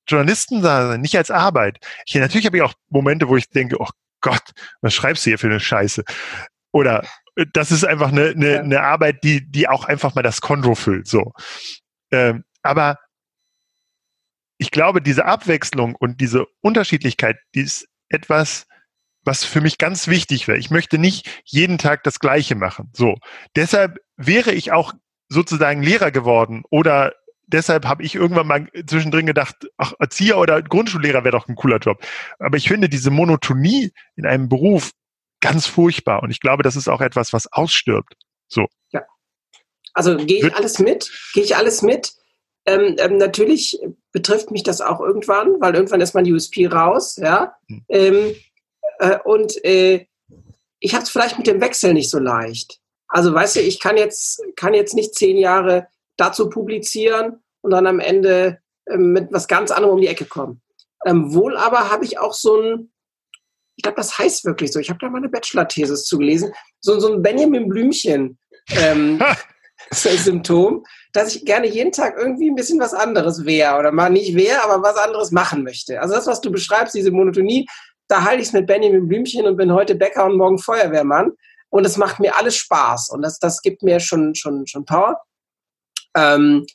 Journalisten sein, nicht als Arbeit. Ich, natürlich habe ich auch Momente, wo ich denke, oh Gott, was schreibst du hier für eine Scheiße? Oder äh, das ist einfach eine, eine, ja. eine Arbeit, die, die auch einfach mal das Konto füllt. So. Ähm, aber ich glaube, diese Abwechslung und diese Unterschiedlichkeit, die ist etwas, was für mich ganz wichtig wäre. Ich möchte nicht jeden Tag das Gleiche machen. So. Deshalb wäre ich auch sozusagen Lehrer geworden oder deshalb habe ich irgendwann mal zwischendrin gedacht, ach, Erzieher oder Grundschullehrer wäre doch ein cooler Job. Aber ich finde diese Monotonie in einem Beruf ganz furchtbar. Und ich glaube, das ist auch etwas, was ausstirbt. So. Ja. Also gehe ich alles mit? Gehe ich alles mit? Ähm, ähm, natürlich betrifft mich das auch irgendwann, weil irgendwann ist mein USP raus, ja. Hm. Ähm, äh, und äh, ich habe es vielleicht mit dem Wechsel nicht so leicht. Also weißt du, ich kann jetzt, kann jetzt nicht zehn Jahre dazu publizieren und dann am Ende ähm, mit was ganz anderem um die Ecke kommen. Ähm, wohl aber habe ich auch so ein, ich glaube, das heißt wirklich so, ich habe da mal eine Bachelor-Thesis zugelesen, so, so ein Benjamin Blümchen ähm, Symptom, dass ich gerne jeden Tag irgendwie ein bisschen was anderes wäre oder mal nicht wäre, aber was anderes machen möchte. Also das, was du beschreibst, diese Monotonie, da halte ich es mit Benjamin Blümchen und bin heute Bäcker und morgen Feuerwehrmann. Und es macht mir alles Spaß und das, das gibt mir schon, schon, schon Power. Ähm,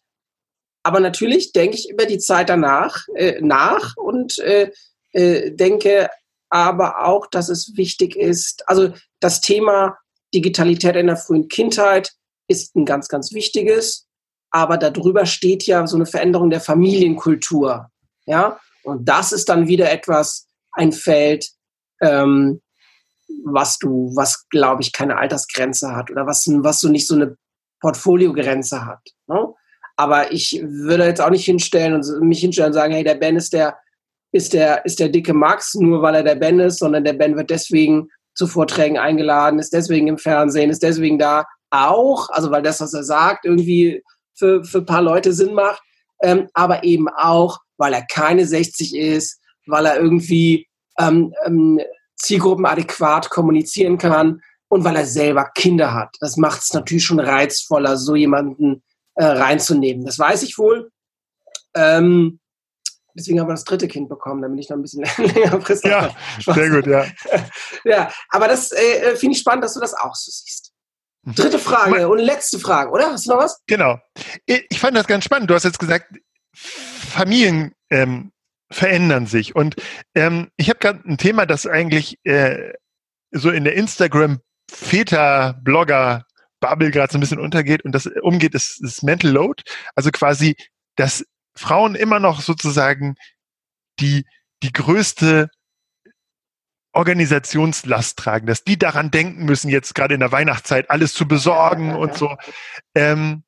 aber natürlich denke ich über die Zeit danach äh, nach und äh, äh, denke aber auch, dass es wichtig ist, also das Thema Digitalität in der frühen Kindheit ist ein ganz, ganz wichtiges, aber darüber steht ja so eine Veränderung der Familienkultur. Ja, und das ist dann wieder etwas, ein Feld, ähm, was du, was glaube ich keine Altersgrenze hat oder was, was so nicht so eine Portfoliogrenze hat. Ne? Aber ich würde jetzt auch nicht hinstellen und mich hinstellen und sagen, hey, der Ben ist der, ist der, ist der dicke Max, nur weil er der Ben ist, sondern der Ben wird deswegen zu Vorträgen eingeladen, ist deswegen im Fernsehen, ist deswegen da auch, also weil das, was er sagt, irgendwie für, für ein paar Leute Sinn macht, ähm, aber eben auch, weil er keine 60 ist, weil er irgendwie ähm, ähm, zielgruppenadäquat kommunizieren kann und weil er selber Kinder hat. Das macht es natürlich schon reizvoller, so jemanden äh, reinzunehmen. Das weiß ich wohl. Ähm, deswegen haben wir das dritte Kind bekommen, damit ich noch ein bisschen länger frist. Ja, sehr gut, ja. ja, aber das äh, äh, finde ich spannend, dass du das auch so siehst. Dritte Frage und letzte Frage, oder? Hast du noch was? Genau. Ich fand das ganz spannend. Du hast jetzt gesagt, Familien ähm, verändern sich. Und ähm, ich habe gerade ein Thema, das eigentlich äh, so in der Instagram Väter-Blogger Bubble gerade so ein bisschen untergeht und das umgeht, ist, ist Mental Load. Also quasi, dass Frauen immer noch sozusagen die, die größte Organisationslast tragen, dass die daran denken müssen, jetzt gerade in der Weihnachtszeit alles zu besorgen und so. Ähm,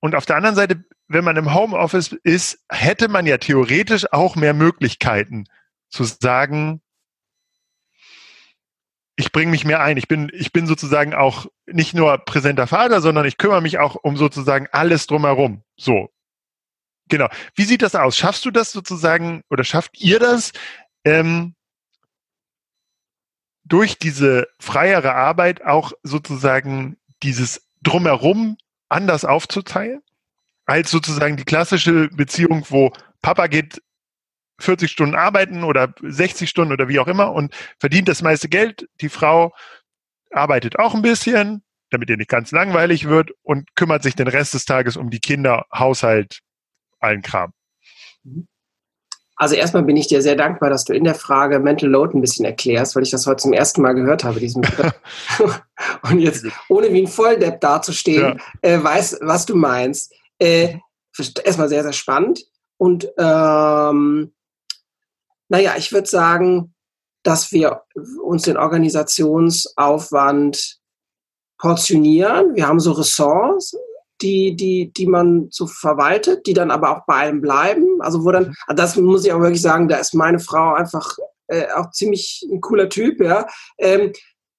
und auf der anderen Seite, wenn man im Homeoffice ist, hätte man ja theoretisch auch mehr Möglichkeiten zu sagen, ich bringe mich mehr ein. Ich bin, ich bin sozusagen auch nicht nur präsenter Vater, sondern ich kümmere mich auch um sozusagen alles drumherum. So. Genau. Wie sieht das aus? Schaffst du das sozusagen oder schafft ihr das, ähm, durch diese freiere Arbeit auch sozusagen dieses drumherum anders aufzuteilen? Als sozusagen die klassische Beziehung, wo Papa geht 40 Stunden arbeiten oder 60 Stunden oder wie auch immer und verdient das meiste Geld. Die Frau arbeitet auch ein bisschen, damit ihr nicht ganz langweilig wird und kümmert sich den Rest des Tages um die Kinder, Haushalt, allen Kram. Also erstmal bin ich dir sehr dankbar, dass du in der Frage Mental Load ein bisschen erklärst, weil ich das heute zum ersten Mal gehört habe, diesen Und jetzt, ohne wie ein Volldepp dazustehen, ja. äh, weiß, was du meinst. Äh, erstmal sehr, sehr spannend. Und ähm, naja, ich würde sagen, dass wir uns den Organisationsaufwand portionieren. Wir haben so Ressorts, die, die, die man so verwaltet, die dann aber auch bei allem bleiben. Also wo dann, mhm. das muss ich auch wirklich sagen, da ist meine Frau einfach äh, auch ziemlich ein cooler Typ, ja. Ähm,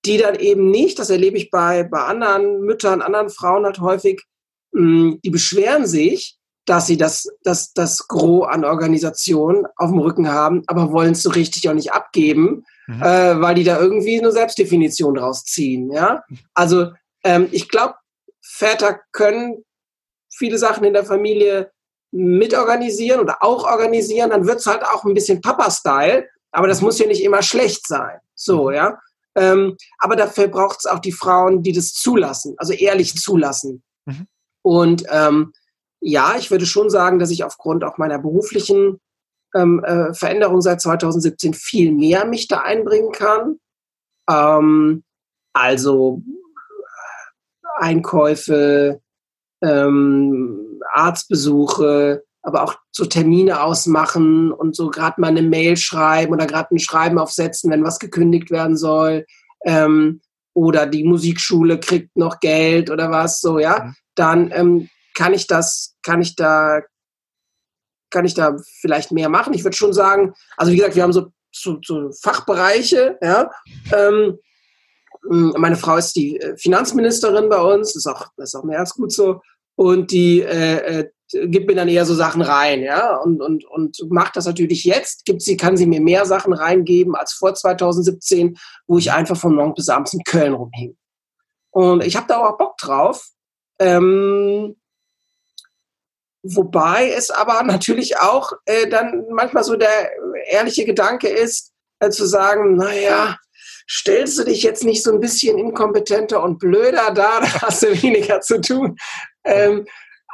die dann eben nicht, das erlebe ich bei, bei anderen Müttern, anderen Frauen halt häufig, mh, mm, die beschweren sich, dass sie das, das, das Gros an Organisationen auf dem Rücken haben, aber wollen es so richtig auch nicht abgeben, mhm. äh, weil die da irgendwie eine Selbstdefinition draus ziehen. Ja? Also ähm, ich glaube, Väter können viele Sachen in der Familie mitorganisieren oder auch organisieren, dann wird es halt auch ein bisschen Papa-Style, aber das muss ja nicht immer schlecht sein. So, mhm. ja. Ähm, aber dafür braucht es auch die Frauen, die das zulassen, also ehrlich zulassen. Mhm. Und ähm, ja, ich würde schon sagen, dass ich aufgrund auch meiner beruflichen ähm, äh, Veränderung seit 2017 viel mehr mich da einbringen kann. Ähm, also äh, Einkäufe, ähm, Arztbesuche, aber auch so Termine ausmachen und so gerade mal eine Mail schreiben oder gerade ein Schreiben aufsetzen, wenn was gekündigt werden soll. Ähm, oder die Musikschule kriegt noch Geld oder was so, ja. Mhm. Dann ähm, kann ich das, kann ich da, kann ich da vielleicht mehr machen? Ich würde schon sagen, also wie gesagt, wir haben so, so, so Fachbereiche, ja, ähm, hm, meine Frau ist die äh, Finanzministerin bei uns, ist auch, ist auch mehr als gut so. Und die äh, äh, gibt mir dann eher so Sachen rein, ja, und, und, und macht das natürlich jetzt. Gibt sie, kann sie mir mehr Sachen reingeben als vor 2017, wo ich einfach von morgens bis abends in Köln rumhing. Und ich habe da auch Bock drauf. Ähm, wobei es aber natürlich auch äh, dann manchmal so der ehrliche Gedanke ist, äh, zu sagen, naja, stellst du dich jetzt nicht so ein bisschen inkompetenter und blöder da, da hast du weniger zu tun. Ähm,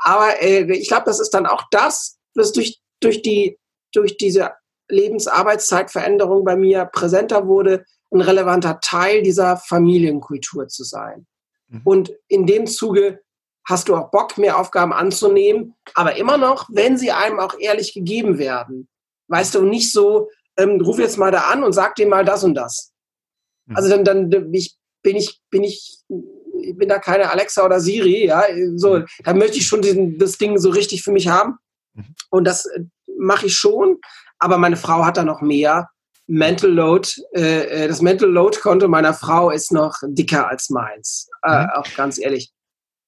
aber äh, ich glaube, das ist dann auch das, was durch, durch, die, durch diese Lebensarbeitszeitveränderung bei mir präsenter wurde, ein relevanter Teil dieser Familienkultur zu sein. Mhm. Und in dem Zuge hast du auch Bock, mehr Aufgaben anzunehmen, aber immer noch, wenn sie einem auch ehrlich gegeben werden. Weißt du, nicht so, ähm, ruf jetzt mal da an und sag dir mal das und das. Mhm. Also dann, dann ich, bin ich, bin ich, ich bin da keine Alexa oder Siri, ja, so, mhm. da möchte ich schon diesen, das Ding so richtig für mich haben. Mhm. Und das äh, mache ich schon, aber meine Frau hat da noch mehr. Mental Load, äh, äh das Mental Load Konto meiner Frau ist noch dicker als meins. Äh. Auch ganz ehrlich.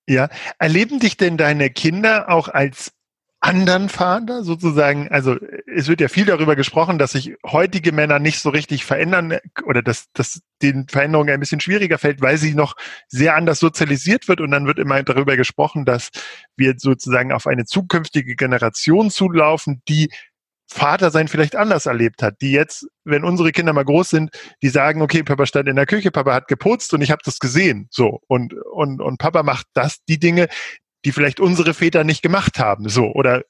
Ja, erleben dich denn deine Kinder auch als anderen Vater sozusagen? Also es wird ja viel darüber gesprochen, dass sich heutige Männer nicht so richtig verändern oder dass, dass den Veränderungen ein bisschen schwieriger fällt, weil sie noch sehr anders sozialisiert wird und dann wird immer darüber gesprochen, dass wir sozusagen auf eine zukünftige Generation zulaufen, die Vater sein vielleicht anders erlebt hat, die jetzt, wenn unsere Kinder mal groß sind, die sagen, okay, Papa stand in der Küche, Papa hat geputzt und ich habe das gesehen, so und und und Papa macht das, die Dinge, die vielleicht unsere Väter nicht gemacht haben, so oder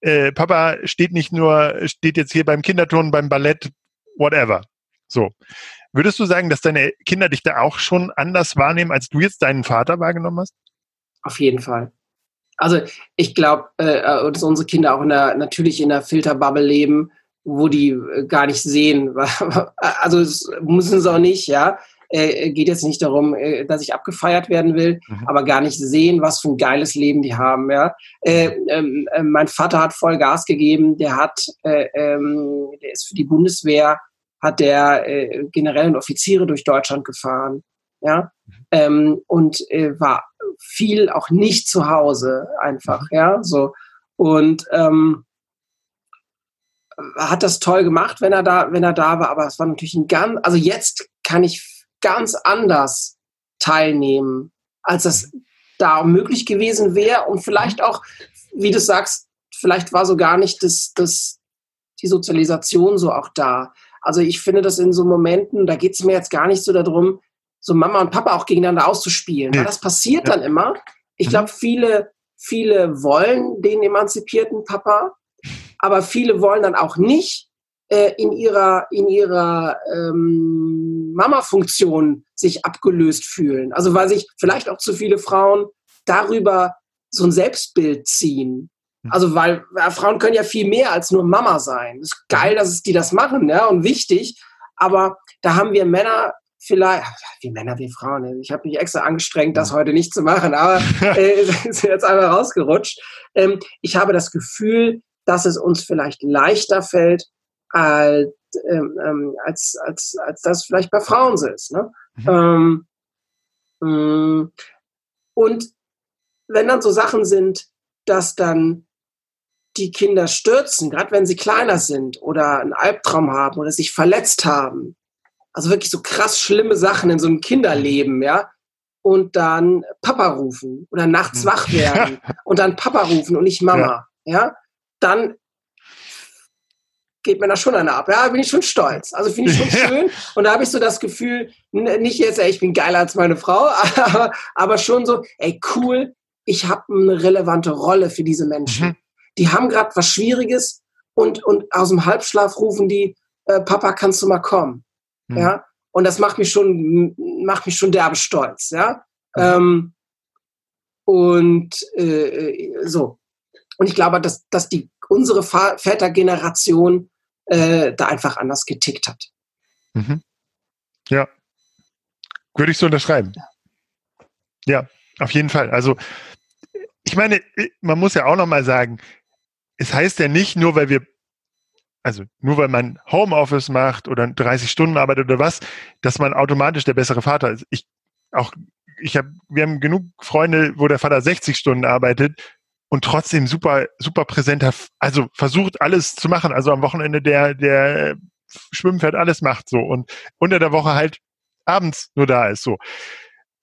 äh, Papa steht nicht nur, steht jetzt hier beim Kinderturnen, beim Ballett, whatever, so. Würdest du sagen, dass deine Kinder dich da auch schon anders wahrnehmen, als du jetzt deinen Vater wahrgenommen hast? Auf jeden Fall. Also ich glaube, äh, äh, dass unsere Kinder auch in der, natürlich in der Filterbubble leben, wo die äh, gar nicht sehen. also es müssen sie auch nicht, ja. Äh, geht jetzt nicht darum, äh, dass ich abgefeiert werden will, mhm. aber gar nicht sehen, was für ein geiles Leben die haben. Ja? Äh, ähm, äh, mein Vater hat voll Gas gegeben, der hat, äh, ähm, der ist für die Bundeswehr, hat der äh, generellen Offiziere durch Deutschland gefahren. Ja, mhm. ähm, und äh, war viel auch nicht zu Hause einfach, ja, so. Und ähm, hat das toll gemacht, wenn er da, wenn er da war, aber es war natürlich ein ganz, also jetzt kann ich ganz anders teilnehmen, als das da möglich gewesen wäre und vielleicht auch, wie du sagst, vielleicht war so gar nicht das, das, die Sozialisation so auch da. Also ich finde das in so Momenten, da geht es mir jetzt gar nicht so darum, so Mama und Papa auch gegeneinander auszuspielen. Weil das passiert ja. dann immer. Ich glaube, mhm. viele, viele wollen den emanzipierten Papa, aber viele wollen dann auch nicht äh, in ihrer, in ihrer ähm, Mama-Funktion sich abgelöst fühlen. Also weil sich vielleicht auch zu viele Frauen darüber so ein Selbstbild ziehen. Mhm. Also weil ja, Frauen können ja viel mehr als nur Mama sein. Es ist geil, dass es die das machen, ja, und wichtig. Aber da haben wir Männer vielleicht, wie Männer wie Frauen, ich habe mich extra angestrengt, das heute nicht zu machen, aber äh, ist jetzt einmal rausgerutscht. Ähm, ich habe das Gefühl, dass es uns vielleicht leichter fällt, als, ähm, ähm, als, als, als das vielleicht bei Frauen so ist. Ne? Mhm. Ähm, und wenn dann so Sachen sind, dass dann die Kinder stürzen, gerade wenn sie kleiner sind oder einen Albtraum haben oder sich verletzt haben, also wirklich so krass schlimme Sachen in so einem Kinderleben, ja, und dann Papa rufen oder nachts hm. wach werden und dann Papa rufen und nicht Mama, ja, ja dann geht mir da schon einer ab. Ja, bin ich schon stolz. Also finde ich schon schön. Und da habe ich so das Gefühl, nicht jetzt, ey, ich bin geiler als meine Frau, aber, aber schon so, ey, cool, ich habe eine relevante Rolle für diese Menschen. Mhm. Die haben gerade was Schwieriges und, und aus dem Halbschlaf rufen die, äh, Papa, kannst du mal kommen? Mhm. Ja, und das macht mich schon, macht mich schon derbe stolz, ja. Mhm. Ähm, und äh, so. Und ich glaube, dass, dass die, unsere Vätergeneration äh, da einfach anders getickt hat. Mhm. Ja. Würde ich so unterschreiben. Ja, auf jeden Fall. Also, ich meine, man muss ja auch nochmal sagen, es heißt ja nicht nur, weil wir also nur weil man Homeoffice macht oder 30 Stunden arbeitet oder was, dass man automatisch der bessere Vater ist. Ich auch, ich habe, wir haben genug Freunde, wo der Vater 60 Stunden arbeitet und trotzdem super, super präsenter, also versucht alles zu machen. Also am Wochenende der, der schwimmen alles macht so und unter der Woche halt abends nur da ist so.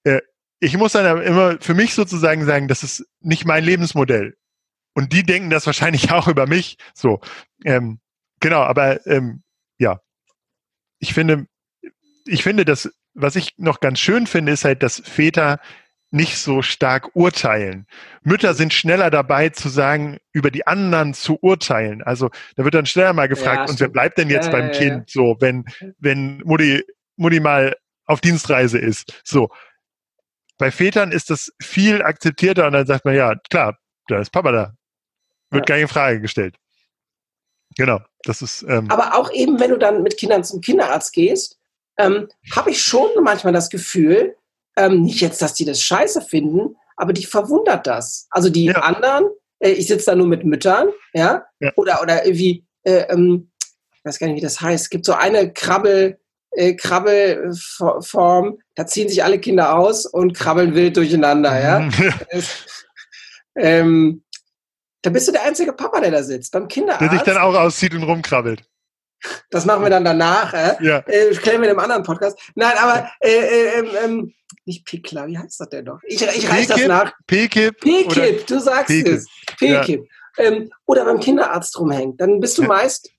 Äh, ich muss dann immer für mich sozusagen sagen, das ist nicht mein Lebensmodell. Und die denken das wahrscheinlich auch über mich. So, ähm, genau, aber ähm, ja, ich finde, ich finde, dass was ich noch ganz schön finde, ist halt, dass Väter nicht so stark urteilen. Mütter sind schneller dabei zu sagen, über die anderen zu urteilen. Also da wird dann schneller mal gefragt, ja, und wer bleibt denn jetzt ja, beim ja, Kind so, wenn, wenn Mutti, Mutti mal auf Dienstreise ist. So. Bei Vätern ist das viel akzeptierter und dann sagt man, ja, klar, da ist Papa da. Wird gar nicht in Frage gestellt. Genau, das ist. Ähm, Aber auch eben, wenn du dann mit Kindern zum Kinderarzt gehst, ähm, habe ich schon manchmal das Gefühl, ähm, nicht jetzt, dass die das scheiße finden, aber die verwundert das. Also die ja. anderen, äh, ich sitze da nur mit Müttern, ja, ja. oder oder irgendwie, äh, ähm, ich weiß gar nicht, wie das heißt. Es gibt so eine Krabbel, äh, Krabbelform, da ziehen sich alle Kinder aus und krabbeln wild durcheinander, ja. ähm, da bist du der einzige Papa, der da sitzt, beim Kinderarzt. Der sich dann auch auszieht und rumkrabbelt. Das machen wir dann danach, äh? Ja. Äh, klären wir in einem anderen Podcast. Nein, aber äh, äh, ähm, ähm, nicht Pickler, wie heißt das denn doch? Ich, ich reiche das nach. P-Kip. P-Kip, du sagst es. P-Kip. Ja. Ähm, oder beim Kinderarzt rumhängt. Dann bist du ja. meist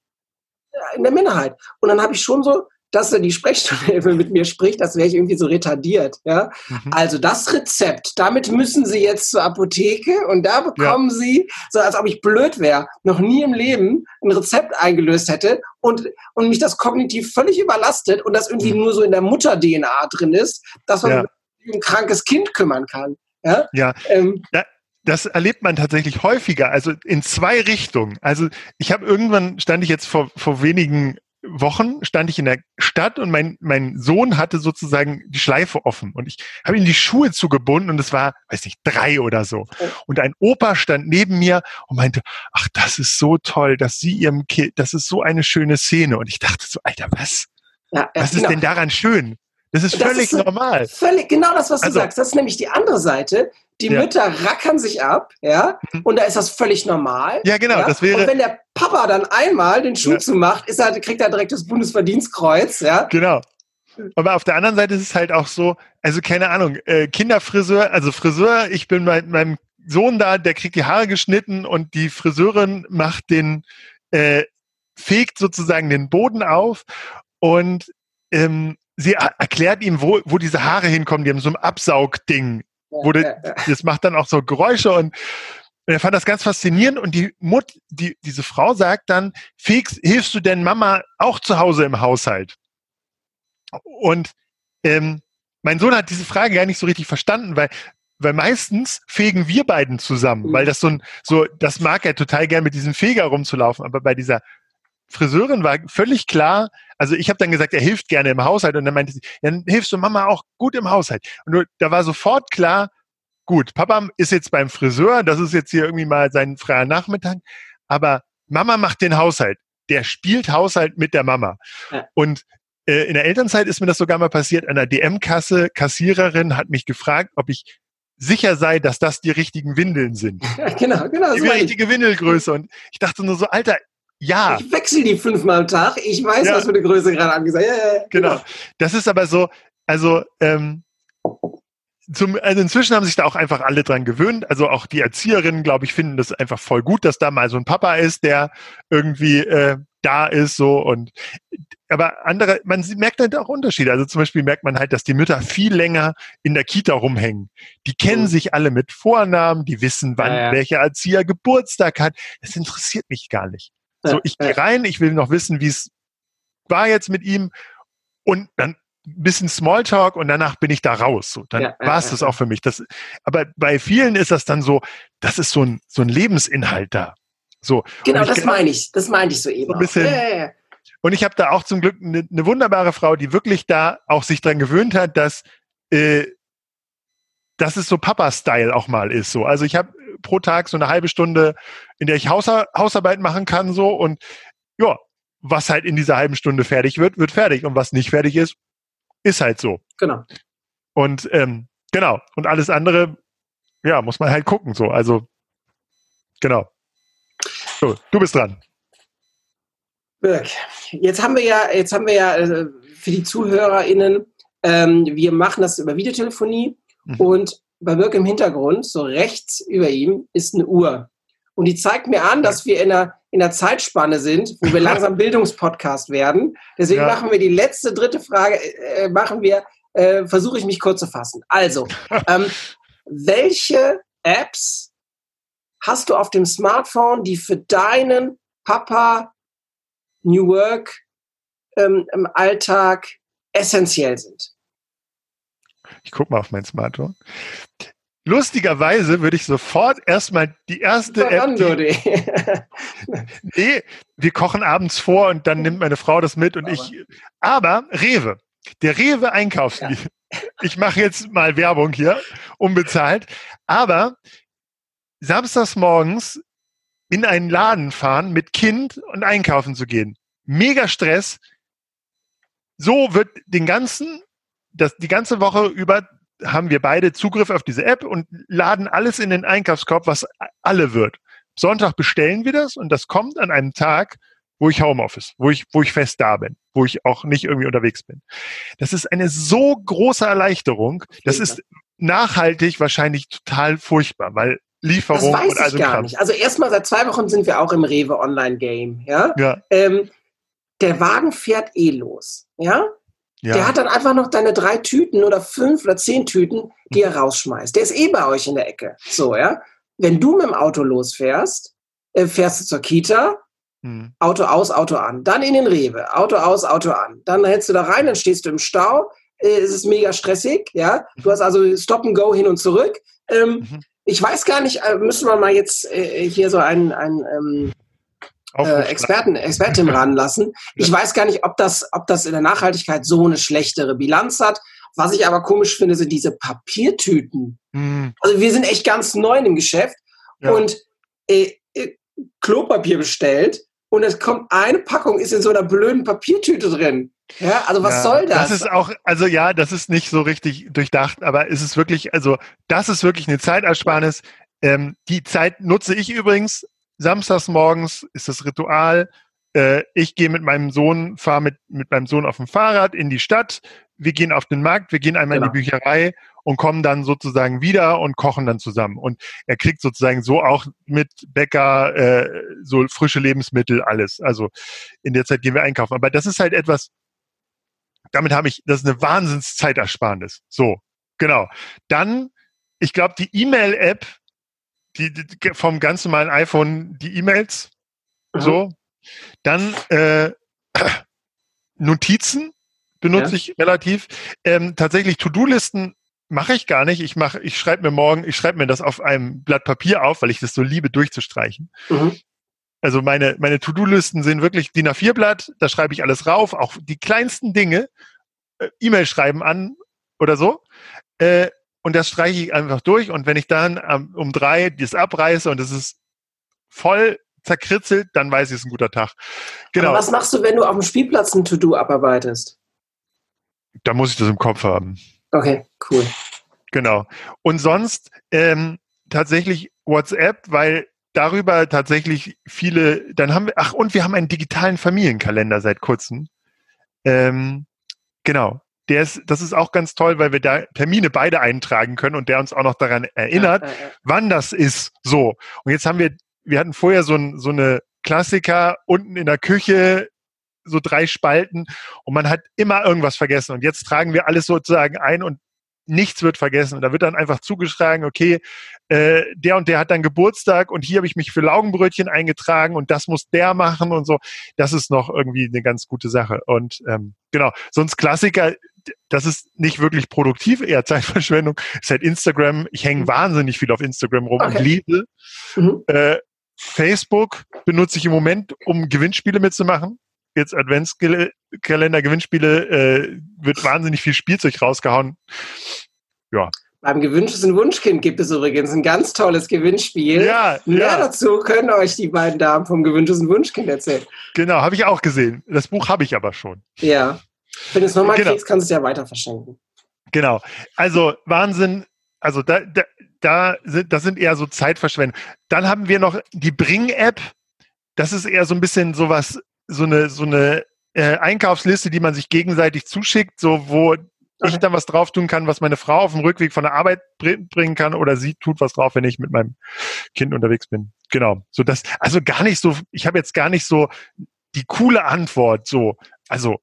in der Minderheit. Und dann habe ich schon so dass er die Sprechstunde mit mir spricht, das wäre ich irgendwie so retardiert. Ja? Mhm. Also das Rezept, damit müssen Sie jetzt zur Apotheke und da bekommen ja. Sie, so als ob ich blöd wäre, noch nie im Leben ein Rezept eingelöst hätte und, und mich das kognitiv völlig überlastet und das irgendwie mhm. nur so in der Mutter-DNA drin ist, dass man ja. ein krankes Kind kümmern kann. Ja. ja. Ähm, ja das erlebt man tatsächlich häufiger, also in zwei Richtungen. Also ich habe irgendwann, stand ich jetzt vor, vor wenigen Wochen stand ich in der Stadt und mein, mein Sohn hatte sozusagen die Schleife offen und ich habe ihm die Schuhe zugebunden und es war, weiß nicht, drei oder so. Und ein Opa stand neben mir und meinte, ach, das ist so toll, dass Sie Ihrem Kind, das ist so eine schöne Szene. Und ich dachte so, Alter, was? Ja, was genau. ist denn daran schön? Das ist völlig das ist normal. Völlig, genau das, was du also, sagst. Das ist nämlich die andere Seite. Die ja. Mütter rackern sich ab, ja, mhm. und da ist das völlig normal. Ja, genau, ja? das wäre. Und wenn der Papa dann einmal den Schuh ja. zumacht, ist er, kriegt er direkt das Bundesverdienstkreuz, ja. Genau. Aber auf der anderen Seite ist es halt auch so, also keine Ahnung, äh, Kinderfriseur, also Friseur, ich bin mit meinem Sohn da, der kriegt die Haare geschnitten und die Friseurin macht den, äh, fegt sozusagen den Boden auf und ähm, sie erklärt ihm, wo, wo diese Haare hinkommen. Die haben so ein Absaugding. Wo die, das macht dann auch so Geräusche und er fand das ganz faszinierend und die Mut, die, diese Frau sagt dann, Fix, hilfst du denn Mama auch zu Hause im Haushalt? Und ähm, mein Sohn hat diese Frage gar nicht so richtig verstanden, weil weil meistens fegen wir beiden zusammen, weil das so ein, so, das mag er total gern mit diesem Feger rumzulaufen, aber bei dieser Friseurin war völlig klar, also ich habe dann gesagt, er hilft gerne im Haushalt und dann meinte sie, dann hilfst du Mama auch gut im Haushalt. Und da war sofort klar, gut, Papa ist jetzt beim Friseur, das ist jetzt hier irgendwie mal sein freier Nachmittag, aber Mama macht den Haushalt. Der spielt Haushalt mit der Mama. Ja. Und äh, in der Elternzeit ist mir das sogar mal passiert, an der DM-Kasse, Kassiererin hat mich gefragt, ob ich sicher sei, dass das die richtigen Windeln sind. Ja, genau, genau. Die richtige Windelgröße. Und ich dachte nur so, Alter, ja. Ich wechsle die fünfmal am Tag. Ich weiß, ja. was für eine Größe gerade angesagt. Ja, ja, genau. genau. Das ist aber so, also, ähm, zum, also inzwischen haben sich da auch einfach alle dran gewöhnt. Also auch die Erzieherinnen, glaube ich, finden das einfach voll gut, dass da mal so ein Papa ist, der irgendwie äh, da ist so und aber andere, man merkt halt auch Unterschiede. Also zum Beispiel merkt man halt, dass die Mütter viel länger in der Kita rumhängen. Die kennen mhm. sich alle mit Vornamen, die wissen, wann ja, ja. welcher Erzieher Geburtstag hat. Das interessiert mich gar nicht. So, ich gehe rein, ich will noch wissen, wie es war jetzt mit ihm und dann ein bisschen Smalltalk und danach bin ich da raus. So, dann ja, war es ja, das auch für mich. Das, aber bei vielen ist das dann so, das ist so ein, so ein Lebensinhalt da. So, genau, das meine ich. Das meine ich so eben. So ein bisschen, ja, und ich habe da auch zum Glück eine, eine, wunderbare Frau, die wirklich da auch sich dran gewöhnt hat, dass, äh, dass es so Papa-Style auch mal ist. So. Also ich habe pro Tag so eine halbe Stunde, in der ich Hausar Hausarbeit machen kann so und ja, was halt in dieser halben Stunde fertig wird, wird fertig. Und was nicht fertig ist, ist halt so. Genau. Und ähm, genau. Und alles andere, ja, muss man halt gucken. So, also genau. So, du bist dran. Birk, jetzt haben wir ja, jetzt haben wir ja äh, für die ZuhörerInnen, ähm, wir machen das über Videotelefonie mhm. und bei Birk im Hintergrund, so rechts über ihm, ist eine Uhr. Und die zeigt mir an, dass wir in einer, in einer Zeitspanne sind, wo wir langsam Bildungspodcast werden. Deswegen ja. machen wir die letzte, dritte Frage, äh, machen wir, äh, versuche ich mich kurz zu fassen. Also, ähm, welche Apps hast du auf dem Smartphone, die für deinen Papa New Work ähm, im Alltag essentiell sind? Ich gucke mal auf mein Smartphone. Lustigerweise würde ich sofort erstmal die erste App. Die, nee, wir kochen abends vor und dann nimmt meine Frau das mit und aber. ich. Aber Rewe, der Rewe Einkaufs. Ja. Ich mache jetzt mal Werbung hier, unbezahlt. Aber samstags morgens in einen Laden fahren mit Kind und einkaufen zu gehen. Mega Stress. So wird den ganzen, das, die ganze Woche über haben wir beide Zugriff auf diese App und laden alles in den Einkaufskorb, was alle wird. Sonntag bestellen wir das und das kommt an einem Tag, wo ich Homeoffice, wo ich, wo ich fest da bin, wo ich auch nicht irgendwie unterwegs bin. Das ist eine so große Erleichterung. Das ist nachhaltig wahrscheinlich total furchtbar, weil Lieferung das weiß und also ich gar Kram. nicht. Also erstmal seit zwei Wochen sind wir auch im Rewe Online Game. Ja. ja. Ähm, der Wagen fährt eh los. Ja. Ja. Der hat dann einfach noch deine drei Tüten oder fünf oder zehn Tüten, die er rausschmeißt. Der ist eh bei euch in der Ecke. So, ja. Wenn du mit dem Auto losfährst, äh, fährst du zur Kita, hm. Auto aus, Auto an. Dann in den Rewe, Auto aus, Auto an. Dann hältst du da rein, dann stehst du im Stau. Äh, es ist mega stressig, ja. Du hast also Stop and Go hin und zurück. Ähm, mhm. Ich weiß gar nicht, äh, müssen wir mal jetzt äh, hier so ein, ein ähm, äh, Experten, Expertin ranlassen. Ich weiß gar nicht, ob das, ob das in der Nachhaltigkeit so eine schlechtere Bilanz hat. Was ich aber komisch finde, sind diese Papiertüten. Hm. Also wir sind echt ganz neu im Geschäft ja. und äh, äh, Klopapier bestellt und es kommt eine Packung, ist in so einer blöden Papiertüte drin. Ja, also was ja, soll das? Das ist auch, also ja, das ist nicht so richtig durchdacht, aber ist es wirklich, also das ist wirklich eine Zeitersparnis. Ähm, die Zeit nutze ich übrigens samstags morgens ist das Ritual, äh, ich gehe mit meinem Sohn, fahre mit, mit meinem Sohn auf dem Fahrrad in die Stadt, wir gehen auf den Markt, wir gehen einmal genau. in die genau. Bücherei und kommen dann sozusagen wieder und kochen dann zusammen. Und er kriegt sozusagen so auch mit Bäcker äh, so frische Lebensmittel, alles. Also in der Zeit gehen wir einkaufen. Aber das ist halt etwas, damit habe ich, das ist eine Wahnsinnszeitersparnis. So, genau. Dann, ich glaube, die E-Mail-App die, die, vom ganz normalen iPhone die E-Mails. Mhm. So. Dann äh, Notizen benutze ja. ich relativ. Ähm, tatsächlich To-Do-Listen mache ich gar nicht. Ich mache, ich schreibe mir morgen, ich schreibe mir das auf einem Blatt Papier auf, weil ich das so liebe, durchzustreichen. Mhm. Also meine, meine To-Do-Listen sind wirklich DIN A4-Blatt, da schreibe ich alles rauf, auch die kleinsten Dinge, äh, E-Mail schreiben an oder so. Äh, und das streiche ich einfach durch. Und wenn ich dann um drei das abreiße und es ist voll zerkritzelt, dann weiß ich, es ist ein guter Tag. Genau. Aber was machst du, wenn du auf dem Spielplatz ein To-Do abarbeitest? Da muss ich das im Kopf haben. Okay, cool. Genau. Und sonst ähm, tatsächlich WhatsApp, weil darüber tatsächlich viele, dann haben wir, ach, und wir haben einen digitalen Familienkalender seit kurzem. Ähm, genau der ist, das ist auch ganz toll, weil wir da Termine beide eintragen können und der uns auch noch daran erinnert, ja, ja, ja. wann das ist. So. Und jetzt haben wir, wir hatten vorher so, ein, so eine Klassiker unten in der Küche, so drei Spalten und man hat immer irgendwas vergessen. Und jetzt tragen wir alles sozusagen ein und nichts wird vergessen. Und da wird dann einfach zugeschlagen, okay, äh, der und der hat dann Geburtstag und hier habe ich mich für Laugenbrötchen eingetragen und das muss der machen und so. Das ist noch irgendwie eine ganz gute Sache. Und ähm, genau, sonst Klassiker, das ist nicht wirklich produktiv, eher Zeitverschwendung. ist halt Instagram. Ich hänge mhm. wahnsinnig viel auf Instagram rum okay. und liebe. Mhm. Äh, Facebook benutze ich im Moment, um Gewinnspiele mitzumachen jetzt Adventskalender, Gewinnspiele, äh, wird wahnsinnig viel Spielzeug rausgehauen. Ja. Beim gewünschten Wunschkind gibt es übrigens ein ganz tolles Gewinnspiel. Ja, Mehr ja. dazu können euch die beiden Damen vom gewünschten Wunschkind erzählen. Genau, habe ich auch gesehen. Das Buch habe ich aber schon. Ja. Wenn du es nochmal Genau. kriegst, kannst du es ja weiter verschenken. Genau. Also Wahnsinn. Also da, da, da sind, das sind eher so Zeitverschwendung. Dann haben wir noch die Bring-App. Das ist eher so ein bisschen sowas, so eine, so eine äh, Einkaufsliste, die man sich gegenseitig zuschickt, so wo ich Okay. dann was drauf tun kann, was meine Frau auf dem Rückweg von der Arbeit br- bringen kann, oder sie tut was drauf, wenn ich mit meinem Kind unterwegs bin. Genau. So das, also gar nicht so, ich habe jetzt gar nicht so die coole Antwort, so, also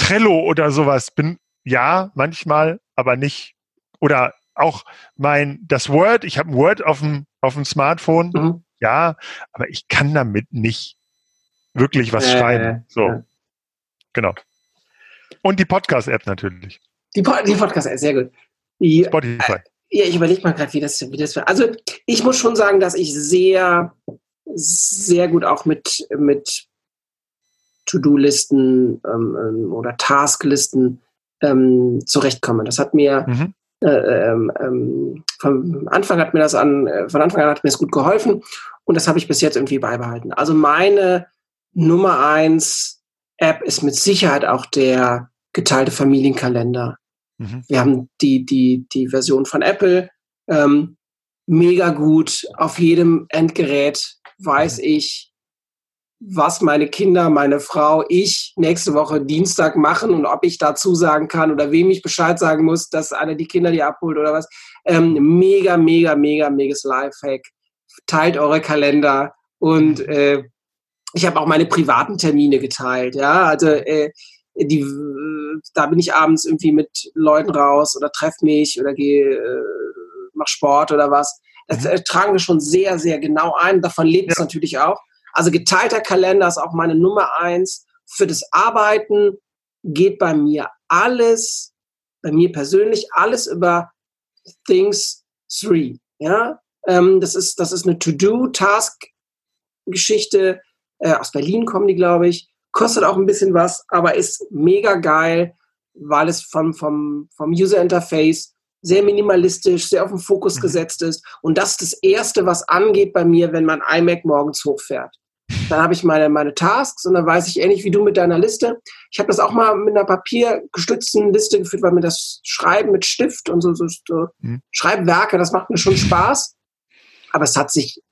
Trello oder sowas bin, ja, manchmal, aber nicht, oder auch mein, das Word, ich habe ein Word auf dem, auf dem Smartphone, Mhm. ja, aber ich kann damit nicht wirklich was Äh, schreiben. So, ja. genau. Und die Podcast-App natürlich. Die, po die Podcast, sehr gut. Die, Spotify. Ja, ich überlege mal gerade, wie das, wie das war. Also ich muss schon sagen, dass ich sehr, sehr gut auch mit, mit To-Do-Listen ähm, ähm, oder Task-Listen ähm, zurechtkomme. Das hat mir Mhm. äh, ähm, ähm, vom Anfang hat mir das an, äh, von Anfang an hat mir das gut geholfen und das habe ich bis jetzt irgendwie beibehalten. Also meine Nummer eins App ist mit Sicherheit auch der geteilte Familienkalender. Mhm. Wir haben die, die, die Version von Apple. Ähm, mega gut. Auf jedem Endgerät weiß ich, was meine Kinder, meine Frau, ich nächste Woche Dienstag machen und ob ich dazu sagen kann oder wem ich Bescheid sagen muss, dass einer die Kinder die abholt oder was. Ähm, mega, mega, mega, megas Lifehack. Teilt eure Kalender und äh, ich habe auch meine privaten Termine geteilt. Ja, also äh, die, da bin ich abends irgendwie mit Leuten raus oder treffe mich oder gehe, äh, mach Sport oder was. Das äh, tragen wir schon sehr, sehr genau ein. Davon lebt es Ja. natürlich auch. Also geteilter Kalender ist auch meine Nummer eins. Für das Arbeiten geht bei mir alles, bei mir persönlich, alles über Things 3. Ja, ähm, das ist, das ist eine To-Do-Task-Geschichte. Äh, aus Berlin kommen die, glaube ich. Kostet auch ein bisschen was, aber ist mega geil, weil es vom, vom, vom User Interface sehr minimalistisch, sehr auf den Fokus Mhm. gesetzt ist. Und das ist das Erste, was angeht bei mir, wenn mein iMac morgens hochfährt. Dann habe ich meine, meine Tasks und dann weiß ich ähnlich wie du mit deiner Liste. Ich habe das auch mal mit einer papiergestützten Liste geführt, weil mir das Schreiben mit Stift und so, so, so Mhm. Schreibwerke, das macht mir schon Spaß. Aber es hat sich,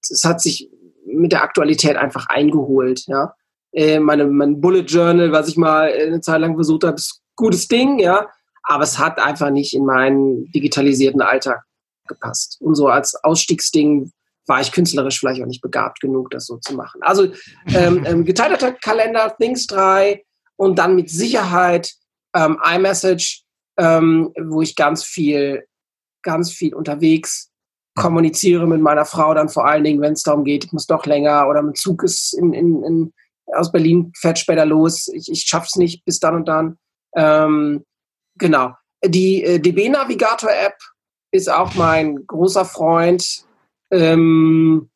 es hat sich mit der Aktualität einfach eingeholt, ja. Äh, meine, mein Bullet Journal, was ich mal eine Zeit lang versucht habe, ist ein gutes Ding, ja. Aber es hat einfach nicht in meinen digitalisierten Alltag gepasst. Und so als Ausstiegsding war ich künstlerisch vielleicht auch nicht begabt genug, das so zu machen. Also ähm, ähm, geteilter Kalender, Things 3 und dann mit Sicherheit ähm, iMessage, ähm, wo ich ganz viel, ganz viel unterwegs kommuniziere mit meiner Frau dann vor allen Dingen, wenn es darum geht, ich muss doch länger oder mein Zug ist in, in, in, aus Berlin, fährt später los, ich, ich schaff's nicht bis dann und dann. Ähm, genau. Die äh, DB-Navigator-App ist auch mein großer Freund. Ähm,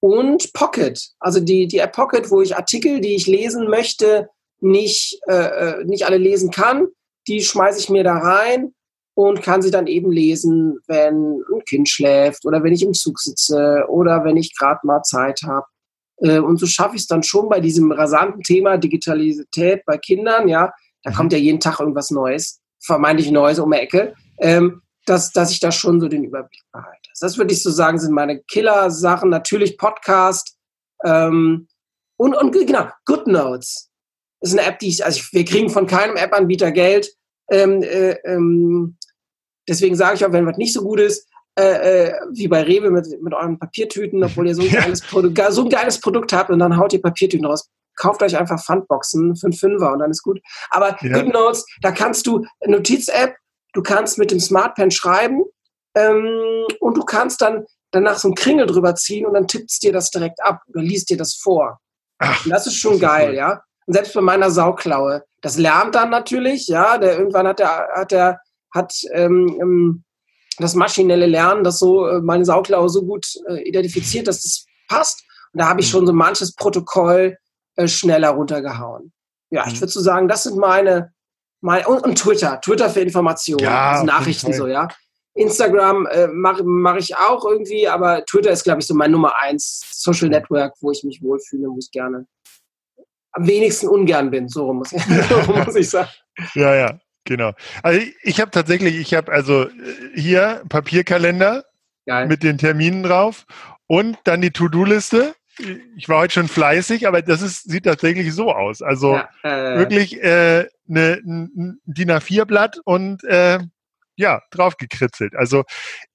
und Pocket, also die, die App Pocket, wo ich Artikel, die ich lesen möchte, nicht, äh, äh, nicht alle lesen kann, die schmeiße ich mir da rein und kann sie dann eben lesen, wenn ein Kind schläft oder wenn ich im Zug sitze oder wenn ich gerade mal Zeit habe. Äh, und so schaffe ich es dann schon bei diesem rasanten Thema Digitalität bei Kindern, ja, da Mhm. kommt ja jeden Tag irgendwas Neues, vermeintlich Neues um die Ecke, ähm, dass, dass ich da schon so den Überblick behalte. Das würde ich so sagen, sind meine Killer-Sachen. Natürlich Podcast ähm, und, und genau, GoodNotes. Das ist eine App, die ich, also ich, wir kriegen von keinem App-Anbieter Geld. Ähm, äh, ähm, deswegen sage ich auch, wenn was nicht so gut ist, äh, äh, wie bei Rewe mit, mit euren Papiertüten, obwohl ihr so ein, geiles Produkt, so ein geiles Produkt habt und dann haut ihr Papiertüten raus. Kauft euch einfach Pfandboxen für einen Fünfer und dann ist gut. Aber Ja. GoodNotes, da kannst du Notiz-App, du kannst mit dem Smartpen schreiben ähm, und du kannst dann danach so einen Kringel drüber ziehen und dann tippst dir das direkt ab oder liest dir das vor. Ach, das ist schon das ist geil, cool. ja. Und selbst bei meiner Sauklaue, das lernt dann natürlich, ja. Der irgendwann hat der hat der hat ähm, ähm, das maschinelle Lernen, das so äh, meine Sauklaue so gut äh, identifiziert, dass das passt. Und da habe ich Mhm. schon so manches Protokoll äh, schneller runtergehauen. Ja, ich Mhm. würde so sagen, das sind meine Mal, und, und Twitter, Twitter für Informationen, ja, also Nachrichten so, ja. Instagram äh, mache mach ich auch irgendwie, aber Twitter ist, glaube ich, so mein Nummer eins Social Network, wo ich mich wohlfühle, wo ich gerne am wenigsten ungern bin, so muss, so muss ich sagen. Ja, ja, genau. Also ich, ich habe tatsächlich, ich habe also äh, hier Papierkalender Geil. mit den Terminen drauf und dann die To-Do-Liste. Ich war heute schon fleißig, aber das ist, sieht tatsächlich so aus. Also ja, äh, wirklich äh, ne, ein DIN A4-Blatt und äh, ja, drauf gekritzelt. Also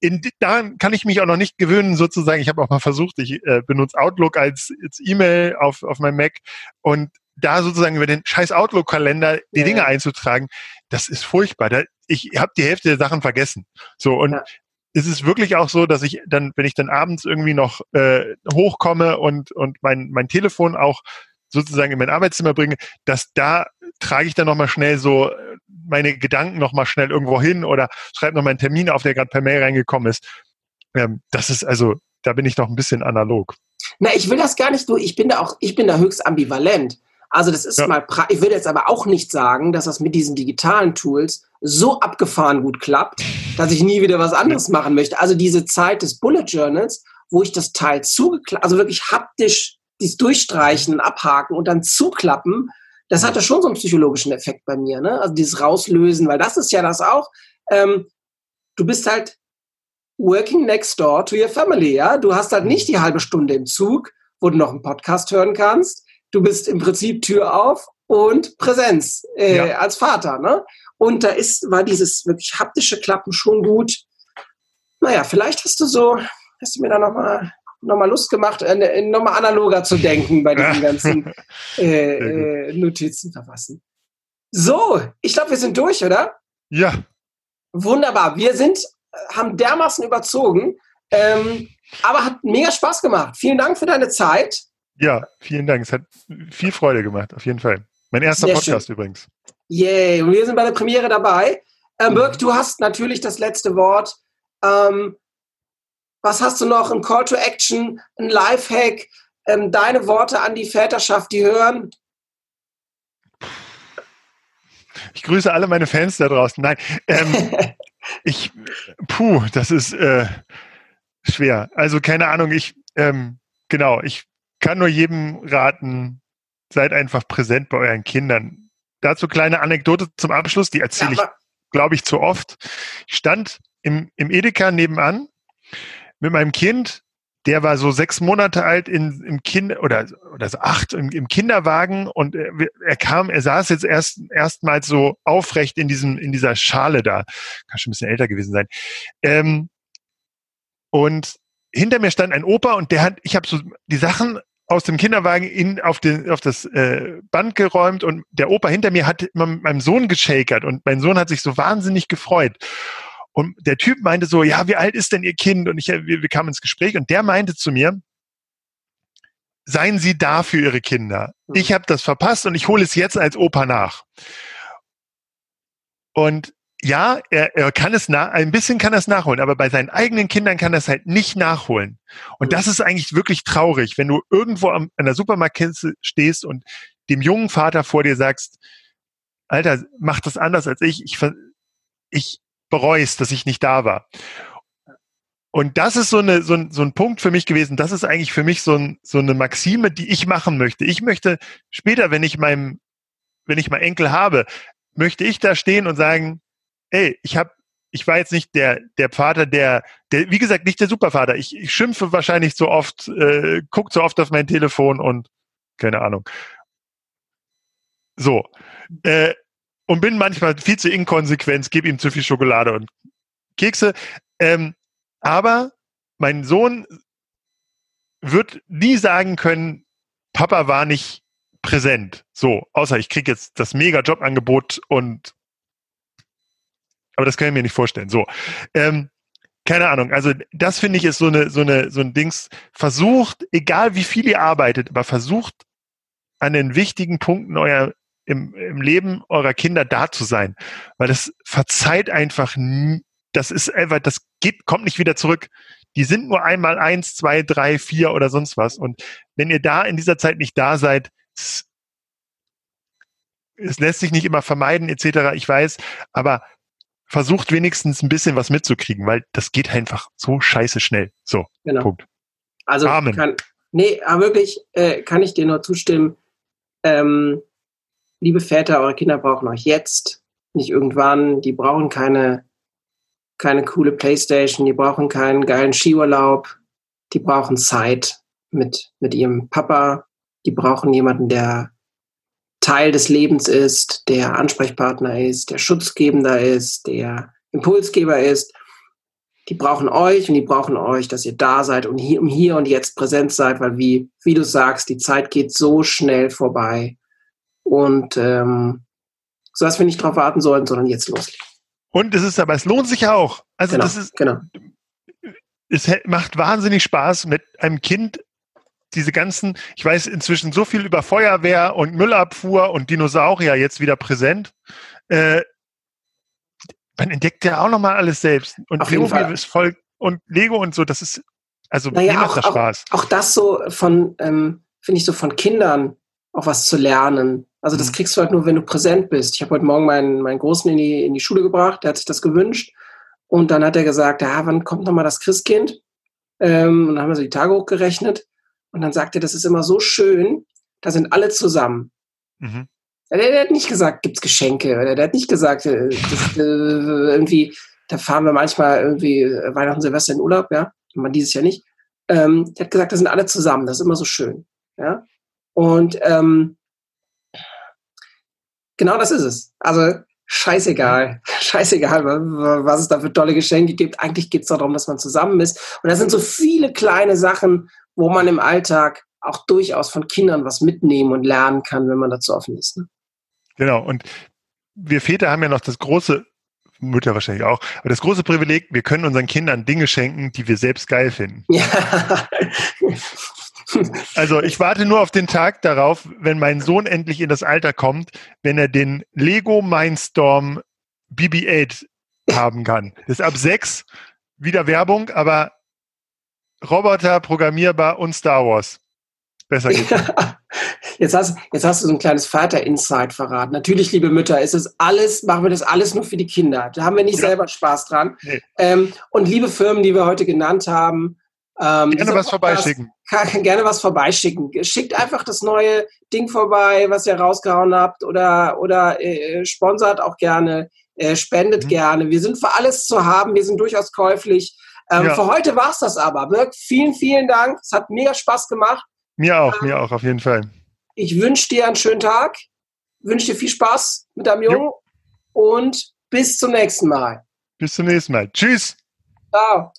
in, da kann ich mich auch noch nicht gewöhnen, sozusagen. Ich habe auch mal versucht, ich äh, benutze Outlook als, als E-Mail auf, auf meinem Mac und da sozusagen über den scheiß Outlook-Kalender die ja, Dinge ja. einzutragen, das ist furchtbar. Da, ich habe die Hälfte der Sachen vergessen. So und ja. es ist wirklich auch so, dass ich dann, wenn ich dann abends irgendwie noch äh, hochkomme und und mein mein Telefon auch sozusagen in mein Arbeitszimmer bringe, dass da trage ich dann nochmal schnell so äh, meine Gedanken nochmal schnell irgendwo hin oder schreibe nochmal einen Termin auf, der gerade per Mail reingekommen ist. Ähm, das ist also, da bin ich noch ein bisschen analog. Na, ich will das gar nicht, du, ich bin da auch, ich bin da höchst ambivalent. Also das ist ja. mal, ich will jetzt aber auch nicht sagen, dass das mit diesen digitalen Tools so abgefahren gut klappt, dass ich nie wieder was anderes machen möchte. Also diese Zeit des Bullet Journals, wo ich das Teil zugeklappt, also wirklich haptisch dies durchstreichen, abhaken und dann zuklappen, das hatte schon so einen psychologischen Effekt bei mir, ne? Also dieses Rauslösen, weil das ist ja das auch. Ähm, du bist halt working next door to your family, ja? Du hast halt nicht die halbe Stunde im Zug, wo du noch einen Podcast hören kannst. Du bist im Prinzip Tür auf und Präsenz äh, ja. als Vater, ne? Und da ist, war dieses wirklich haptische Klappen schon gut. Naja, vielleicht hast du so, hast du mir da nochmal nochmal Lust gemacht, äh, nochmal analoger zu denken bei diesen ganzen äh, äh, Notizen verfassen. So, ich glaube, wir sind durch, oder? Ja. Wunderbar. Wir sind, äh, haben dermaßen überzogen, ähm, aber hat mega Spaß gemacht. Vielen Dank für deine Zeit. Ja, vielen Dank. Es hat viel Freude gemacht, auf jeden Fall. Mein erster Sehr Podcast schön. übrigens. Yay, und wir sind bei der Premiere dabei. Ähm, Birk, du hast natürlich das letzte Wort. Ähm, was hast du noch? Ein Call to Action, ein Lifehack, ähm, deine Worte an die Väterschaft, die hören? Ich grüße alle meine Fans da draußen. Nein, ähm, ich, puh, das ist äh, schwer. Also keine Ahnung, ich, ähm, genau, ich kann nur jedem raten, seid einfach präsent bei euren Kindern. Dazu kleine Anekdote zum Abschluss, die erzähle ja, ich, glaube ich, zu oft. Ich stand im, im Edeka nebenan mit meinem Kind, der war so sechs Monate alt in, im Kind oder, oder so acht im, im Kinderwagen und er, er, kam, er saß jetzt erst erstmals so aufrecht in diesem in dieser Schale da, kann schon ein bisschen älter gewesen sein. Ähm, und hinter mir stand ein Opa und der hat, ich habe so die Sachen aus dem Kinderwagen in, auf, den, auf das äh, Band geräumt und der Opa hinter mir hat immer mit meinem Sohn geschakert und mein Sohn hat sich so wahnsinnig gefreut. Und der Typ meinte so, ja, wie alt ist denn Ihr Kind? Und ich, wir, wir kamen ins Gespräch und der meinte zu mir, seien Sie da für Ihre Kinder. Hm. Ich habe das verpasst und ich hole es jetzt als Opa nach. Und ja, er, er kann es nach, ein bisschen kann er es nachholen, aber bei seinen eigenen Kindern kann er es halt nicht nachholen. Und hm. das ist eigentlich wirklich traurig, wenn du irgendwo am, an der Supermarktkiste stehst und dem jungen Vater vor dir sagst, Alter, mach das anders als ich. Ich, ich, bereust, dass ich nicht da war. Und das ist so, eine, so, ein, so ein Punkt für mich gewesen. Das ist eigentlich für mich so, ein, so eine Maxime, die ich machen möchte. Ich möchte später, wenn ich meinem, wenn ich mal Enkel habe, möchte ich da stehen und sagen, ey, ich habe ich war jetzt nicht der, der Vater, der, der, wie gesagt, nicht der Supervater. Ich, ich schimpfe wahrscheinlich so oft, äh, guck so oft auf mein Telefon und keine Ahnung. So. Äh, und bin manchmal viel zu inkonsequent, gebe ihm zu viel Schokolade und Kekse. Ähm, aber mein Sohn wird nie sagen können, Papa war nicht präsent. So, außer ich kriege jetzt das mega Jobangebot und aber das kann ich mir nicht vorstellen. So. Ähm, keine Ahnung. Also das finde ich ist so eine, so eine, so ein Dings. Versucht, egal wie viel ihr arbeitet, aber versucht an den wichtigen Punkten euer, im, im Leben eurer Kinder da zu sein. Weil das verzeiht einfach, das ist einfach, das geht, kommt nicht wieder zurück. Die sind nur einmal eins, zwei, drei, vier oder sonst was. Und wenn ihr da in dieser Zeit nicht da seid, es lässt sich nicht immer vermeiden, etc. Ich weiß, aber versucht wenigstens ein bisschen was mitzukriegen, weil das geht einfach so scheiße schnell. So, genau. Punkt. Also Amen. Kann, nee, aber wirklich äh, kann ich dir nur zustimmen. Ähm, liebe Väter, eure Kinder brauchen euch jetzt, nicht irgendwann. Die brauchen keine, keine coole Playstation, die brauchen keinen geilen Skiurlaub, die brauchen Zeit mit, mit ihrem Papa, die brauchen jemanden, der Teil des Lebens ist, der Ansprechpartner ist, der Schutzgebender ist, der Impulsgeber ist. Die brauchen euch und die brauchen euch, dass ihr da seid und hier, und jetzt präsent seid, weil wie, wie du sagst, die Zeit geht so schnell vorbei. Und ähm, so dass wir nicht drauf warten sollten, sondern jetzt loslegen. Und es ist aber, es lohnt sich auch. Also genau, das ist, genau. es macht wahnsinnig Spaß, mit einem Kind diese ganzen, ich weiß inzwischen so viel über Feuerwehr und Müllabfuhr und Dinosaurier jetzt wieder präsent. Äh, man entdeckt ja auch nochmal alles selbst. Und Playmobil ist voll, und Lego und so, das ist, also naja, macht das Spaß. Auch, auch das so von, ähm, finde ich so von Kindern auch was zu lernen. Also das mhm. kriegst du halt nur, wenn du präsent bist. Ich habe heute Morgen meinen, meinen Großen in die, in die Schule gebracht, der hat sich das gewünscht. Und dann hat er gesagt, ja, wann kommt nochmal das Christkind? Ähm, und dann haben wir so die Tage hochgerechnet. Und dann sagt er, das ist immer so schön, da sind alle zusammen. Mhm. Der, der, hat nicht gesagt, gibt's Geschenke. Oder der hat nicht gesagt, äh, das, äh, irgendwie, da fahren wir manchmal irgendwie äh, Weihnachten, Silvester in Urlaub, ja. Man dieses Jahr nicht. Ähm, der hat gesagt, da sind alle zusammen. Das ist immer so schön. Ja. Und ähm, genau das ist es. Also scheißegal, scheißegal, was es da für tolle Geschenke gibt. Eigentlich geht es darum, dass man zusammen ist. Und da sind so viele kleine Sachen, wo man im Alltag auch durchaus von Kindern was mitnehmen und lernen kann, wenn man dazu offen ist. Ne? Genau. Und wir Väter haben ja noch das große, Mütter wahrscheinlich auch, aber das große Privileg, wir können unseren Kindern Dinge schenken, die wir selbst geil finden. Ja. Also ich warte nur auf den Tag darauf, wenn mein Sohn endlich in das Alter kommt, wenn er den Lego Mindstorm BB-8 haben kann. Das ist ab sechs, wieder Werbung, aber Roboter, programmierbar und Star Wars. Besser geht's. Jetzt hast, jetzt hast du so ein kleines Vater-Insight verraten. Natürlich, liebe Mütter, ist es alles, machen wir das alles nur für die Kinder. Da haben wir nicht ja. selber Spaß dran. Nee. Ähm, und liebe Firmen, die wir heute genannt haben, ähm, gerne was vorbeischicken. Kann, gerne was vorbeischicken. Schickt einfach das neue Ding vorbei, was ihr rausgehauen habt oder, oder äh, sponsert auch gerne, äh, spendet mhm. gerne. Wir sind für alles zu haben, wir sind durchaus käuflich. Ähm, ja. Für heute war es das aber. Wirk, vielen, vielen Dank. Es hat mega Spaß gemacht. Mir auch, ähm, mir auch, auf jeden Fall. Ich wünsche dir einen schönen Tag, wünsche dir viel Spaß mit deinem Jungen jo. und bis zum nächsten Mal. Bis zum nächsten Mal. Tschüss. Ciao.